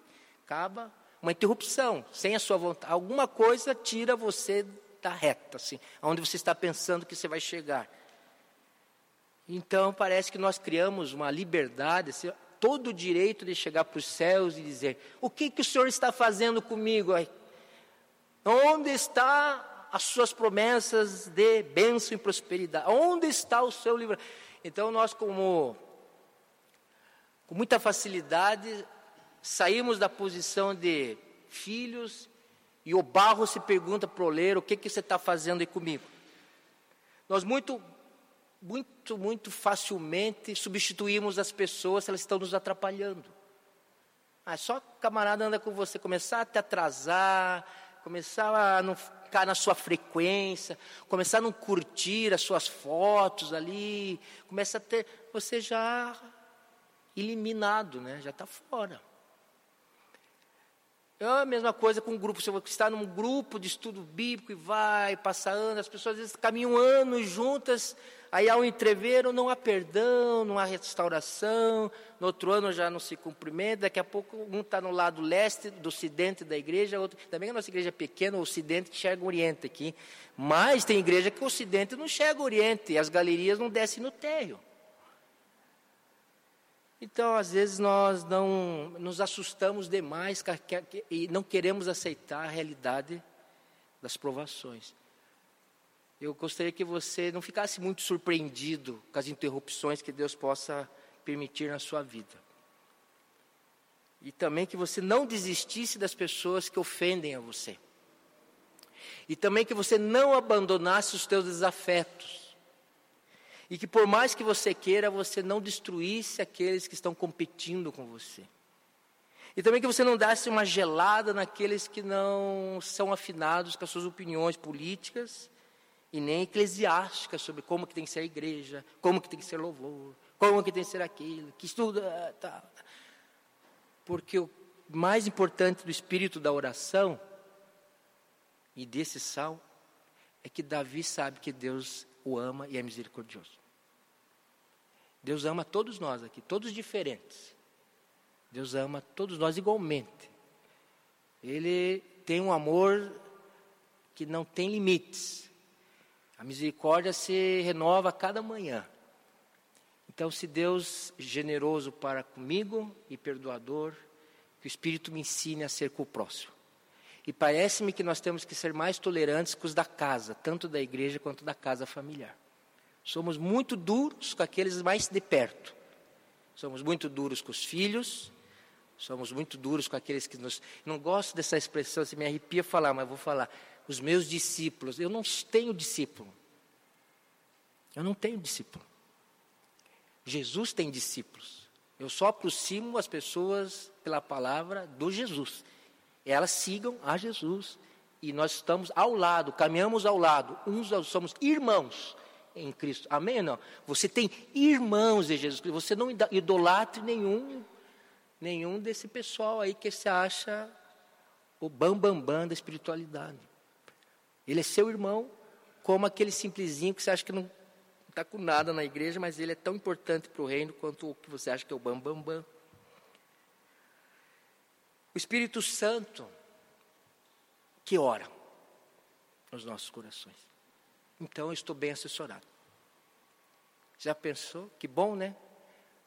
acaba uma interrupção, sem a sua vontade. Alguma coisa tira você está reta, assim, aonde você está pensando que você vai chegar. Então parece que nós criamos uma liberdade, assim, todo o direito de chegar para os céus e dizer: o que, que o Senhor está fazendo comigo? Onde está as suas promessas de bênção e prosperidade? Onde está o seu livro? Então nós, como com muita facilidade, saímos da posição de filhos e o barro se pergunta para o oleiro: o que, que você está fazendo aí comigo? Nós muito, muito, muito facilmente substituímos as pessoas se elas estão nos atrapalhando. Ah, só camarada anda com você, começar a te atrasar, começar a não ficar na sua frequência, começar a não curtir as suas fotos ali, começa a ter, você já eliminado, né? já está fora. É a mesma coisa com o grupo. Você está num grupo de estudo bíblico e vai, passa anos, as pessoas às vezes caminham anos juntas, aí há um entreveiro, não há perdão, não há restauração, no outro ano já não se cumprimenta, daqui a pouco um está no lado leste, do ocidente da igreja, outro, também a nossa igreja é pequena, o ocidente que enxerga o oriente aqui, mas tem igreja que o ocidente não enxerga o oriente, e as galerias não descem no térreo. Então, às vezes, nós não nos assustamos demais e não queremos aceitar a realidade das provações. Eu gostaria que você não ficasse muito surpreendido com as interrupções que Deus possa permitir na sua vida. E também que você não desistisse das pessoas que ofendem a você. E também que você não abandonasse os teus desafetos. E que por mais que você queira, você não destruísse aqueles que estão competindo com você. E também que você não desse uma gelada naqueles que não são afinados com as suas opiniões políticas e nem eclesiásticas sobre como que tem que ser a igreja, como que tem que ser louvor, como que tem que ser aquilo, que estuda, tá. Porque o mais importante do espírito da oração e desse sal é que Davi sabe que Deus o ama e é misericordioso. Deus ama todos nós aqui, todos diferentes. Deus ama todos nós igualmente. Ele tem um amor que não tem limites. A misericórdia se renova a cada manhã. Então, se Deus generoso para comigo e perdoador, que o Espírito me ensine a ser com o próximo. E parece-me que nós temos que ser mais tolerantes com os da casa, tanto da igreja quanto da casa familiar. Somos muito duros com aqueles mais de perto. Somos muito duros com os filhos, somos muito duros com aqueles que nos. Não gosto dessa expressão, se me arrepia falar, mas vou falar. Os meus discípulos. Eu não tenho discípulo. Eu não tenho discípulo. Jesus tem discípulos. Eu só aproximo as pessoas pela palavra do Jesus. Elas sigam a Jesus. E nós estamos ao lado, caminhamos ao lado, uns somos irmãos em Cristo. Amém ou não? Você tem irmãos em Jesus Cristo. Você não idolatre nenhum, nenhum desse pessoal aí que se acha o bambambam bam, bam da espiritualidade. Ele é seu irmão, como aquele simplesinho que você acha que não está com nada na igreja, mas ele é tão importante para o reino quanto o que você acha que é o bambambam. Bam, bam. O Espírito Santo que ora nos nossos corações. Então eu estou bem assessorado. Já pensou? Que bom, né?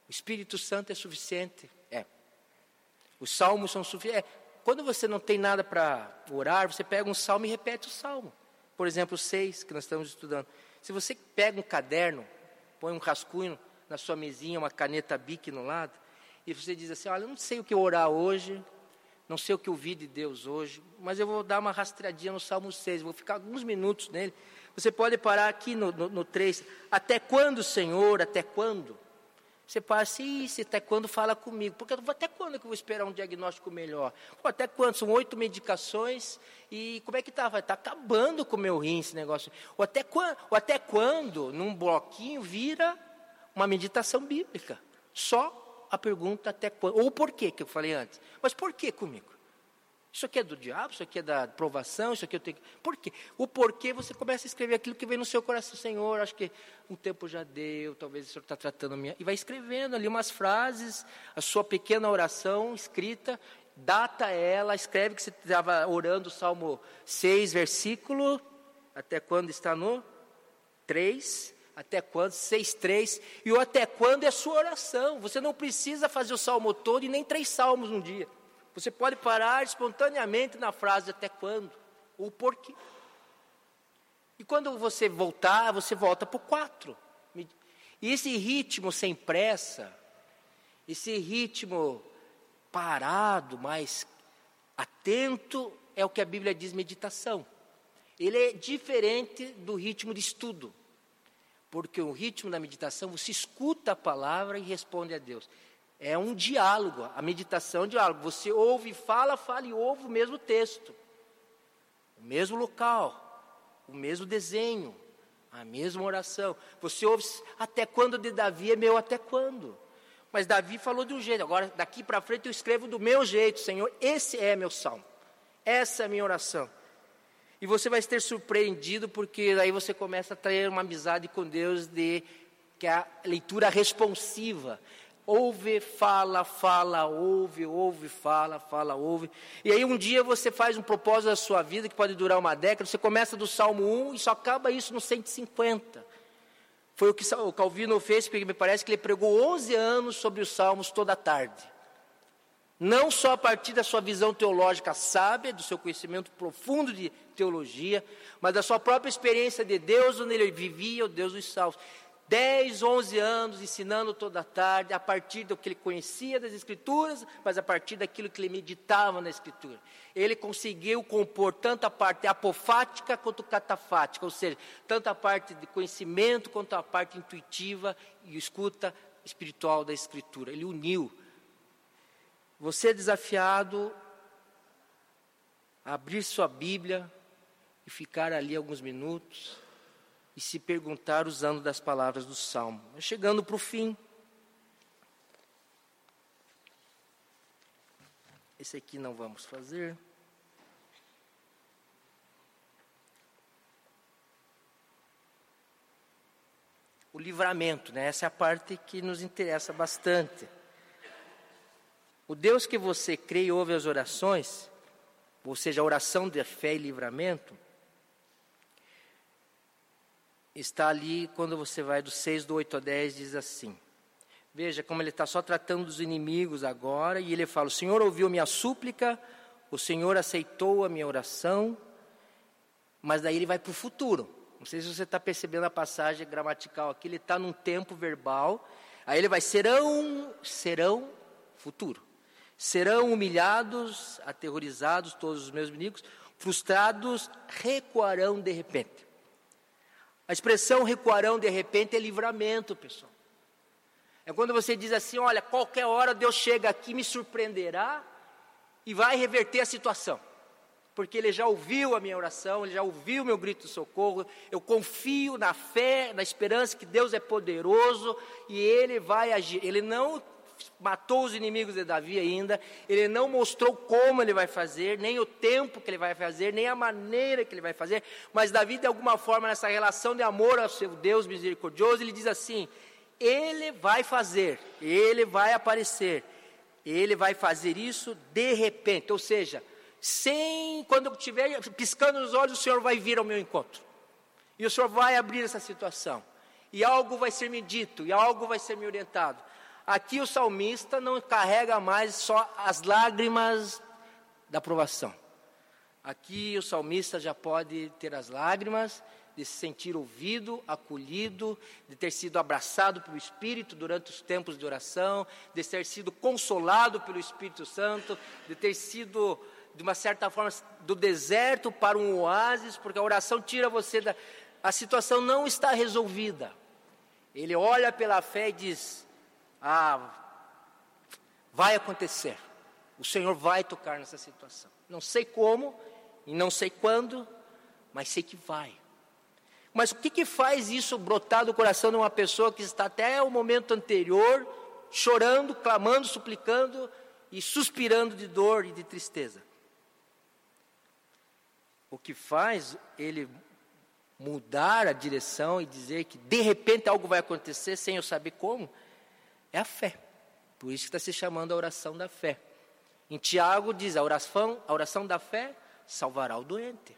O Espírito Santo é suficiente. É. Os salmos são suficientes. É. Quando você não tem nada para orar, você pega um salmo e repete o salmo. Por exemplo, 6 que nós estamos estudando. Se você pega um caderno, põe um rascunho na sua mesinha, uma caneta bique no lado, e você diz assim: Olha, eu não sei o que orar hoje, não sei o que ouvir de Deus hoje, mas eu vou dar uma rastreadinha no Salmo 6, vou ficar alguns minutos nele. Você pode parar aqui no, no, no 3. Até quando, Senhor? Até quando? Você passa, isso, até quando fala comigo? Porque até quando que eu vou esperar um diagnóstico melhor? Pô, até quando? São oito medicações e como é que está? Estar tá acabando com o meu rim esse negócio. Ou até ou até quando num bloquinho, vira uma meditação bíblica? Só a pergunta até quando. Ou por quê, que eu falei antes. Mas por que comigo? Isso aqui é do diabo, isso aqui é da provação, isso aqui eu tenho que. Por quê? O porquê você começa a escrever aquilo que vem no seu coração, Senhor, acho que um tempo já deu, talvez o Senhor está tratando a minha. E vai escrevendo ali umas frases, a sua pequena oração escrita, data ela, escreve que você estava orando o Salmo 6, versículo, até quando está no 3, até quando? 6, 3, e o até quando é sua oração. Você não precisa fazer o salmo todo e nem três salmos num dia. Você pode parar espontaneamente na frase até quando, ou porquê. E quando você voltar, você volta para o 4. E esse ritmo sem pressa, esse ritmo parado, mas atento, é o que a Bíblia diz meditação. Ele é diferente do ritmo de estudo. Porque o ritmo da meditação, você escuta a palavra e responde a Deus. É um diálogo, a meditação é um diálogo. Você ouve, fala, fala e ouve o mesmo texto, o mesmo local, o mesmo desenho, a mesma oração. Você ouve, até quando de Davi é meu, até quando? Mas Davi falou de um jeito, agora daqui para frente eu escrevo do meu jeito, Senhor, esse é meu salmo, essa é a minha oração. E você vai ser surpreendido, porque aí você começa a ter uma amizade com Deus de que é a leitura responsiva. Ouve, fala, fala, ouve, ouve, fala, fala, ouve. E aí um dia você faz um propósito da sua vida que pode durar uma década, você começa do Salmo 1 e só acaba isso no 150. Foi o que o Calvino fez, porque me parece que ele pregou 11 anos sobre os Salmos toda tarde. Não só a partir da sua visão teológica sábia, do seu conhecimento profundo de teologia, mas da sua própria experiência de Deus, onde ele vivia, o Deus dos Salmos. 10, 11 anos ensinando toda tarde, a partir do que ele conhecia das Escrituras, mas a partir daquilo que ele meditava na Escritura. Ele conseguiu compor tanto a parte apofática quanto catafática, ou seja, tanto a parte de conhecimento quanto a parte intuitiva e escuta espiritual da Escritura. Ele uniu. Você é desafiado a abrir sua Bíblia e ficar ali alguns minutos e se perguntar usando das palavras do Salmo. Chegando para o fim. Esse aqui não vamos fazer. O livramento, né? Essa é a parte que nos interessa bastante. O Deus que você crê e ouve as orações, ou seja, a oração de fé e livramento, está ali quando você vai do 6, do 8 a 10, diz assim. Veja como ele está só tratando dos inimigos agora, e ele fala: O Senhor ouviu minha súplica, o Senhor aceitou a minha oração, mas daí ele vai para o futuro. Não sei se você está percebendo a passagem gramatical aqui, ele está num tempo verbal, aí ele vai: serão, serão, futuro. Serão humilhados, aterrorizados todos os meus inimigos, frustrados, recuarão de repente. A expressão recuarão de repente é livramento, pessoal. É quando você diz assim: olha, qualquer hora Deus chega aqui, me surpreenderá e vai reverter a situação. Porque Ele já ouviu a minha oração, Ele já ouviu o meu grito de socorro. Eu confio na fé, na esperança que Deus é poderoso e Ele vai agir. Ele não matou os inimigos de Davi ainda, ele não mostrou como ele vai fazer, nem o tempo que ele vai fazer, nem a maneira que ele vai fazer, mas Davi, de alguma forma, nessa relação de amor ao seu Deus misericordioso, ele diz assim: ele vai fazer, ele vai aparecer, ele vai fazer isso de repente, ou seja, sem, quando eu estiver piscando os olhos, o Senhor vai vir ao meu encontro, e o Senhor vai abrir essa situação, e algo vai ser me dito, e algo vai ser me orientado. Aqui o salmista não carrega mais só as lágrimas da aprovação. Aqui o salmista já pode ter as lágrimas de se sentir ouvido, acolhido, de ter sido abraçado pelo Espírito durante os tempos de oração, de ter sido consolado pelo Espírito Santo, de ter sido, de uma certa forma, do deserto para um oásis, porque a oração tira você da. A situação não está resolvida. Ele olha pela fé e diz: ah, vai acontecer. O Senhor vai tocar nessa situação. Não sei como e não sei quando, mas sei que vai. Mas o que, que faz isso brotar do coração de uma pessoa que está até o momento anterior chorando, clamando, suplicando e suspirando de dor e de tristeza? O que faz ele mudar a direção e dizer que de repente algo vai acontecer sem eu saber como, é a fé. Por isso que está se chamando a oração da fé. Em Tiago diz: a oração, a oração da fé salvará o doente.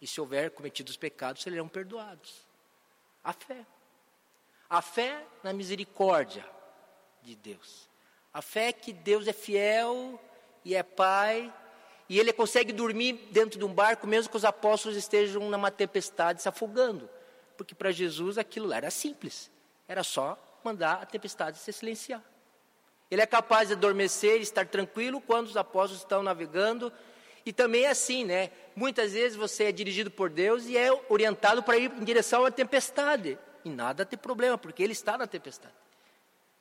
E se houver cometido os pecados, serão perdoados. A fé. A fé na misericórdia de Deus. A fé que Deus é fiel e é Pai. E ele consegue dormir dentro de um barco, mesmo que os apóstolos estejam numa tempestade se afogando. Porque para Jesus aquilo lá era simples. Era só mandar a tempestade se silenciar. Ele é capaz de adormecer e estar tranquilo quando os apóstolos estão navegando. E também é assim, né? Muitas vezes você é dirigido por Deus e é orientado para ir em direção à tempestade. E nada tem problema, porque ele está na tempestade.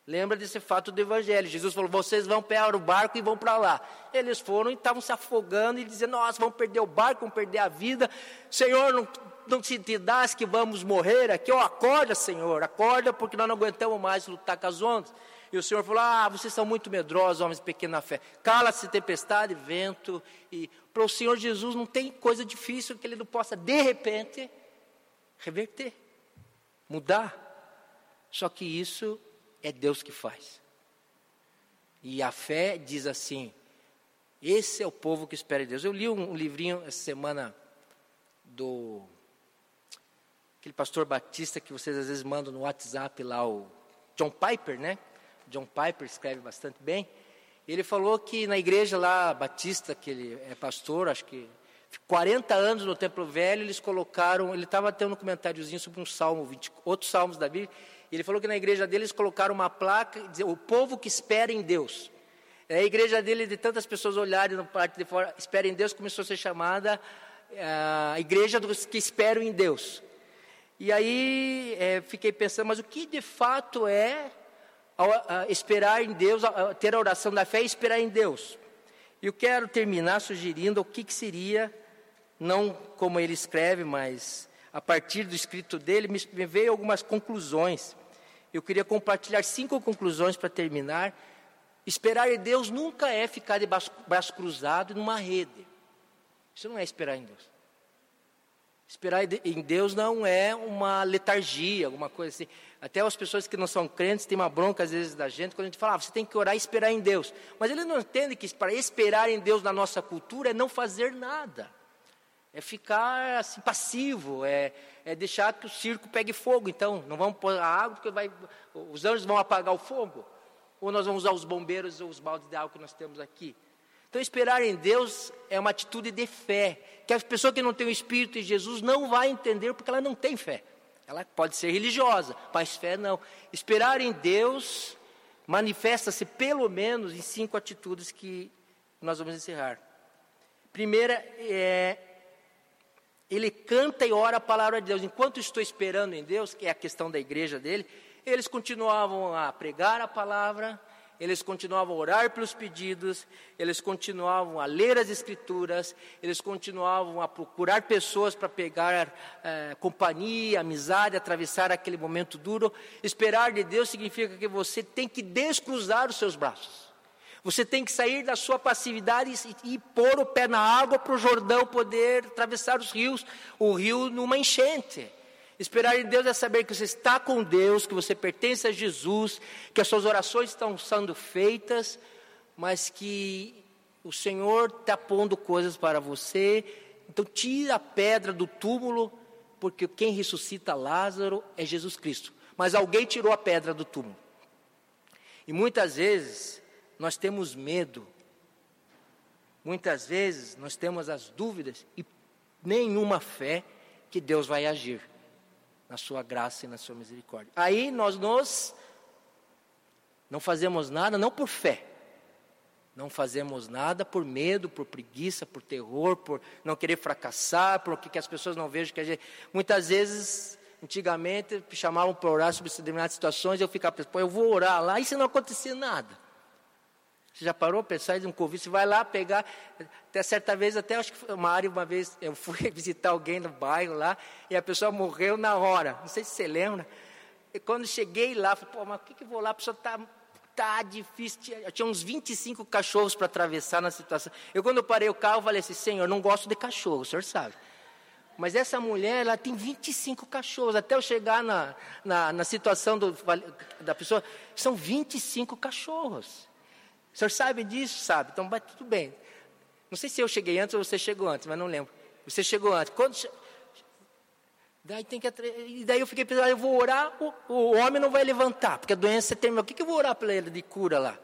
Lembra desse fato do Evangelho. Jesus falou: vocês vão pegar o barco e vão para lá. Eles foram e estavam se afogando e dizendo: Nossa, vamos perder o barco, vamos perder a vida. Senhor, não não te, te dás que vamos morrer aqui, ó, acorda, Senhor, acorda, porque nós não aguentamos mais lutar com as ondas. E o Senhor falou: Ah, vocês são muito medrosos, homens de pequena fé. Cala-se tempestade, vento. E para o Senhor Jesus não tem coisa difícil que ele não possa, de repente, reverter, mudar. Só que isso é Deus que faz. E a fé diz assim: esse é o povo que espera em Deus. Eu li um, um livrinho essa semana do aquele pastor batista que vocês às vezes mandam no WhatsApp lá, o John Piper, né? John Piper escreve bastante bem. Ele falou que na igreja lá, batista, que ele é pastor, acho que 40 anos no Templo Velho, eles colocaram, ele estava tendo um comentáriozinho sobre um salmo, 20, outros salmos da Bíblia, ele falou que na igreja deles colocaram uma placa, dizer, o povo que espera em Deus. A igreja dele, de tantas pessoas olharem no parte de fora, espera em Deus, começou a ser chamada a igreja dos que esperam em Deus. E aí é, fiquei pensando, mas o que de fato é esperar em Deus, ter a oração da fé e esperar em Deus? Eu quero terminar sugerindo o que, que seria, não como ele escreve, mas a partir do escrito dele, me, me veio algumas conclusões. Eu queria compartilhar cinco conclusões para terminar. Esperar em Deus nunca é ficar de braço, braço cruzado numa rede. Isso não é esperar em Deus. Esperar em Deus não é uma letargia, alguma coisa assim. Até as pessoas que não são crentes têm uma bronca às vezes da gente quando a gente fala, ah, você tem que orar e esperar em Deus. Mas eles não entendem que para esperar em Deus na nossa cultura é não fazer nada. É ficar assim, passivo, é, é deixar que o circo pegue fogo. Então, não vamos pôr a água porque vai, os anjos vão apagar o fogo. Ou nós vamos usar os bombeiros ou os baldes de água que nós temos aqui. Então, esperar em Deus é uma atitude de fé, que a pessoa que não tem o Espírito de Jesus não vai entender porque ela não tem fé. Ela pode ser religiosa, mas fé não. Esperar em Deus manifesta-se pelo menos em cinco atitudes que nós vamos encerrar. Primeira é ele canta e ora a palavra de Deus. Enquanto estou esperando em Deus, que é a questão da igreja dele, eles continuavam a pregar a palavra, eles continuavam a orar pelos pedidos, eles continuavam a ler as escrituras, eles continuavam a procurar pessoas para pegar eh, companhia, amizade, atravessar aquele momento duro. Esperar de Deus significa que você tem que descruzar os seus braços. Você tem que sair da sua passividade e, e pôr o pé na água para o Jordão poder atravessar os rios, o rio numa enchente. Esperar em Deus é saber que você está com Deus, que você pertence a Jesus, que as suas orações estão sendo feitas, mas que o Senhor está pondo coisas para você. Então, tira a pedra do túmulo, porque quem ressuscita Lázaro é Jesus Cristo. Mas alguém tirou a pedra do túmulo. E muitas vezes nós temos medo, muitas vezes nós temos as dúvidas e nenhuma fé que Deus vai agir na sua graça e na sua misericórdia. Aí nós nos não fazemos nada não por fé. Não fazemos nada por medo, por preguiça, por terror, por não querer fracassar, por que as pessoas não vejam que a gente. Muitas vezes, antigamente, me chamavam para orar sobre determinadas situações, eu ficava pensando, eu vou orar lá, e se não acontecer nada? Você já parou a pensar em um convite? Você vai lá pegar. Até certa vez, até acho que uma área, uma vez eu fui visitar alguém no bairro lá e a pessoa morreu na hora. Não sei se você lembra. E quando cheguei lá, falei, pô, mas o que, que eu vou lá? A pessoa está tá difícil. Tinha, tinha uns 25 cachorros para atravessar na situação. Eu, quando eu parei o carro, falei assim: Senhor, não gosto de cachorro, o senhor sabe. Mas essa mulher, ela tem 25 cachorros. Até eu chegar na, na, na situação do, da pessoa, são 25 cachorros. O senhor sabe disso? Sabe. Então, vai tudo bem. Não sei se eu cheguei antes ou você chegou antes, mas não lembro. Você chegou antes. Quando. Daí tem que e daí eu fiquei pensando, eu vou orar, o, o homem não vai levantar, porque a doença terminou. O que, que eu vou orar para ele de cura lá?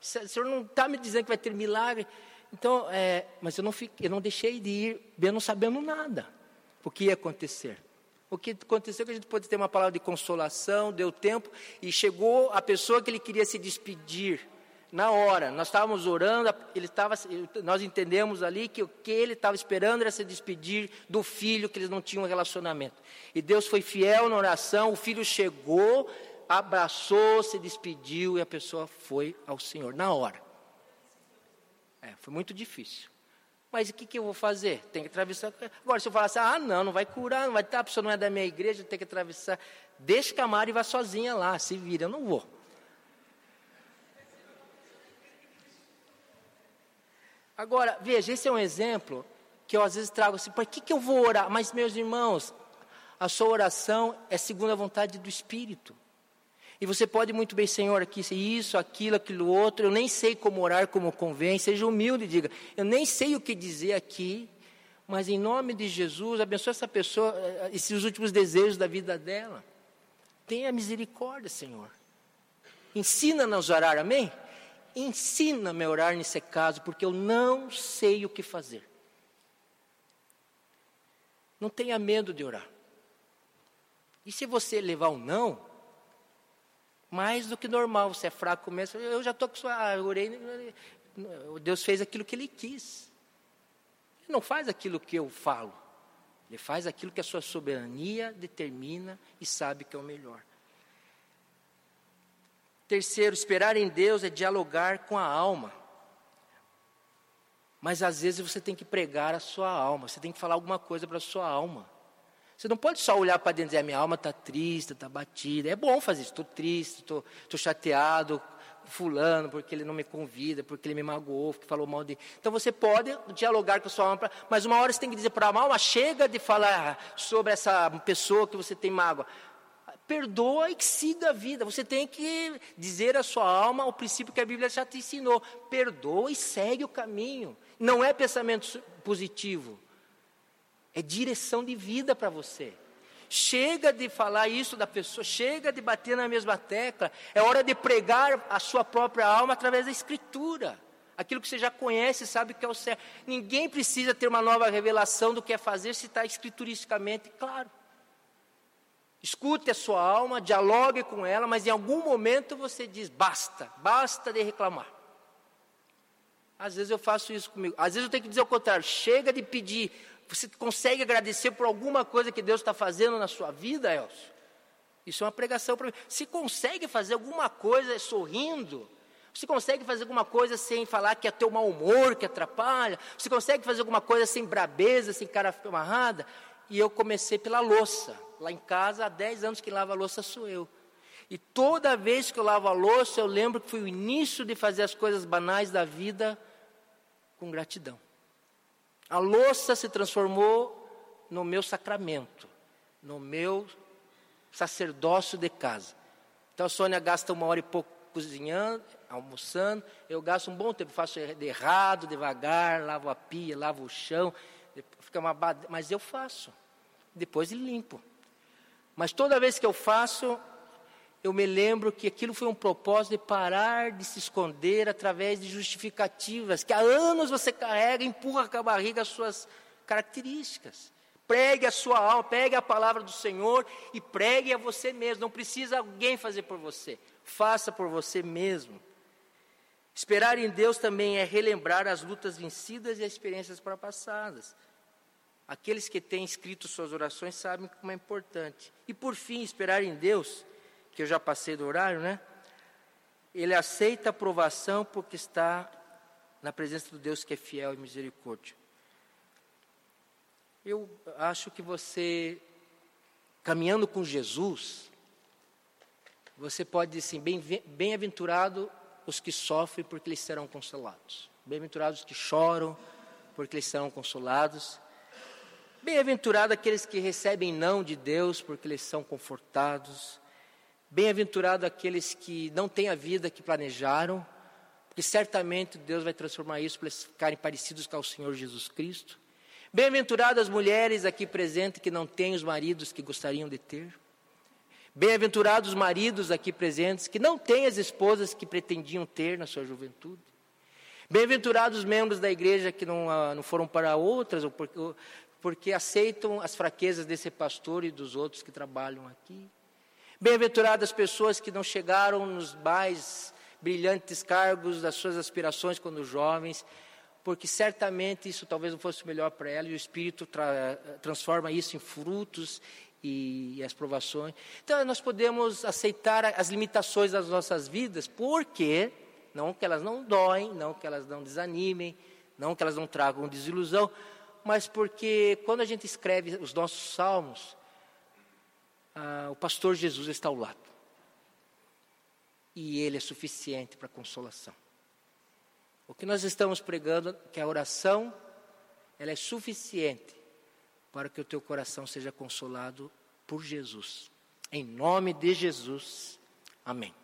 O senhor não está me dizendo que vai ter milagre. Então, é, mas eu não, fiquei, eu não deixei de ir, eu não sabendo nada o que ia acontecer. O que aconteceu é que a gente pode ter uma palavra de consolação, deu tempo, e chegou a pessoa que ele queria se despedir na hora. Nós estávamos orando, ele estava, nós entendemos ali que o que ele estava esperando era se despedir do filho, que eles não tinham relacionamento. E Deus foi fiel na oração, o filho chegou, abraçou, se despediu e a pessoa foi ao Senhor, na hora. É, foi muito difícil. Mas o que, que eu vou fazer? Tem que atravessar. Agora, se eu falar assim, ah, não, não vai curar, não vai estar, a pessoa não é da minha igreja, tem que atravessar. Deixa a Mari vá sozinha lá, se vira, eu não vou. Agora, veja, esse é um exemplo que eu às vezes trago assim, por que, que eu vou orar? Mas, meus irmãos, a sua oração é segundo a vontade do Espírito. E você pode muito bem, Senhor, aqui, isso, aquilo, aquilo outro, eu nem sei como orar como convém, seja humilde e diga, eu nem sei o que dizer aqui, mas em nome de Jesus, abençoe essa pessoa, eh, esses últimos desejos da vida dela. Tenha misericórdia, Senhor. Ensina-nos a orar, amém? Ensina-me a orar nesse caso, porque eu não sei o que fazer. Não tenha medo de orar. E se você levar um não, Mais do que normal, você é fraco mesmo. Eu já estou com sua. Ah, orei. Deus fez aquilo que Ele quis. Ele não faz aquilo que eu falo. Ele faz aquilo que a sua soberania determina e sabe que é o melhor. Terceiro, esperar em Deus é dialogar com a alma. Mas às vezes você tem que pregar a sua alma, você tem que falar alguma coisa para a sua alma. Você não pode só olhar para dentro e dizer, minha alma está triste, está batida. É bom fazer isso, estou triste, estou chateado, fulano, porque ele não me convida, porque ele me magoou, porque falou mal de. Então você pode dialogar com a sua alma, mas uma hora você tem que dizer para a alma, chega de falar sobre essa pessoa que você tem mágoa. Perdoa e siga a vida. Você tem que dizer à sua alma o princípio que a Bíblia já te ensinou. Perdoa e segue o caminho. Não é pensamento positivo. É direção de vida para você. Chega de falar isso da pessoa, chega de bater na mesma tecla. É hora de pregar a sua própria alma através da Escritura. Aquilo que você já conhece, sabe que é o certo. Ninguém precisa ter uma nova revelação do que é fazer se está escrituristicamente claro. Escute a sua alma, dialogue com ela, mas em algum momento você diz: basta, basta de reclamar. Às vezes eu faço isso comigo. Às vezes eu tenho que dizer o contrário: chega de pedir você consegue agradecer por alguma coisa que Deus está fazendo na sua vida, Elcio? Isso é uma pregação para mim. Se consegue fazer alguma coisa sorrindo, você consegue fazer alguma coisa sem falar que é teu mau humor que atrapalha? Você consegue fazer alguma coisa sem brabeza, sem cara amarrada? E eu comecei pela louça. Lá em casa, há 10 anos que lava a louça sou eu. E toda vez que eu lavo a louça, eu lembro que foi o início de fazer as coisas banais da vida com gratidão. A louça se transformou no meu sacramento, no meu sacerdócio de casa. Então a Sônia gasta uma hora e pouco cozinhando, almoçando, eu gasto um bom tempo, faço de errado, devagar, lavo a pia, lavo o chão, fica uma bad... mas eu faço. Depois limpo. Mas toda vez que eu faço, eu me lembro que aquilo foi um propósito de parar de se esconder através de justificativas que há anos você carrega, empurra com a barriga as suas características. Pregue a sua alma, pegue a palavra do Senhor e pregue a você mesmo. Não precisa alguém fazer por você. Faça por você mesmo. Esperar em Deus também é relembrar as lutas vencidas e as experiências passadas. Aqueles que têm escrito suas orações sabem como é importante. E por fim, esperar em Deus que eu já passei do horário, né? Ele aceita a provação porque está na presença do Deus que é fiel e misericórdia. Eu acho que você, caminhando com Jesus, você pode dizer assim: bem-aventurado os que sofrem, porque eles serão consolados. Bem-aventurados os que choram, porque eles serão consolados. Bem-aventurado aqueles que recebem não de Deus, porque eles são confortados. Bem-aventurado aqueles que não têm a vida que planejaram, porque certamente Deus vai transformar isso para eles ficarem parecidos com o Senhor Jesus Cristo. Bem-aventuradas as mulheres aqui presentes que não têm os maridos que gostariam de ter. Bem-aventurados os maridos aqui presentes que não têm as esposas que pretendiam ter na sua juventude. Bem-aventurados os membros da igreja que não, ah, não foram para outras, ou porque, porque aceitam as fraquezas desse pastor e dos outros que trabalham aqui. Bem-aventuradas as pessoas que não chegaram nos mais brilhantes cargos das suas aspirações quando jovens, porque certamente isso talvez não fosse o melhor para ela e o Espírito tra transforma isso em frutos e, e as provações. Então nós podemos aceitar as limitações das nossas vidas, porque não que elas não doem, não que elas não desanimem, não que elas não tragam desilusão, mas porque quando a gente escreve os nossos salmos, ah, o pastor Jesus está ao lado. E ele é suficiente para consolação. O que nós estamos pregando é que a oração ela é suficiente para que o teu coração seja consolado por Jesus. Em nome de Jesus. Amém.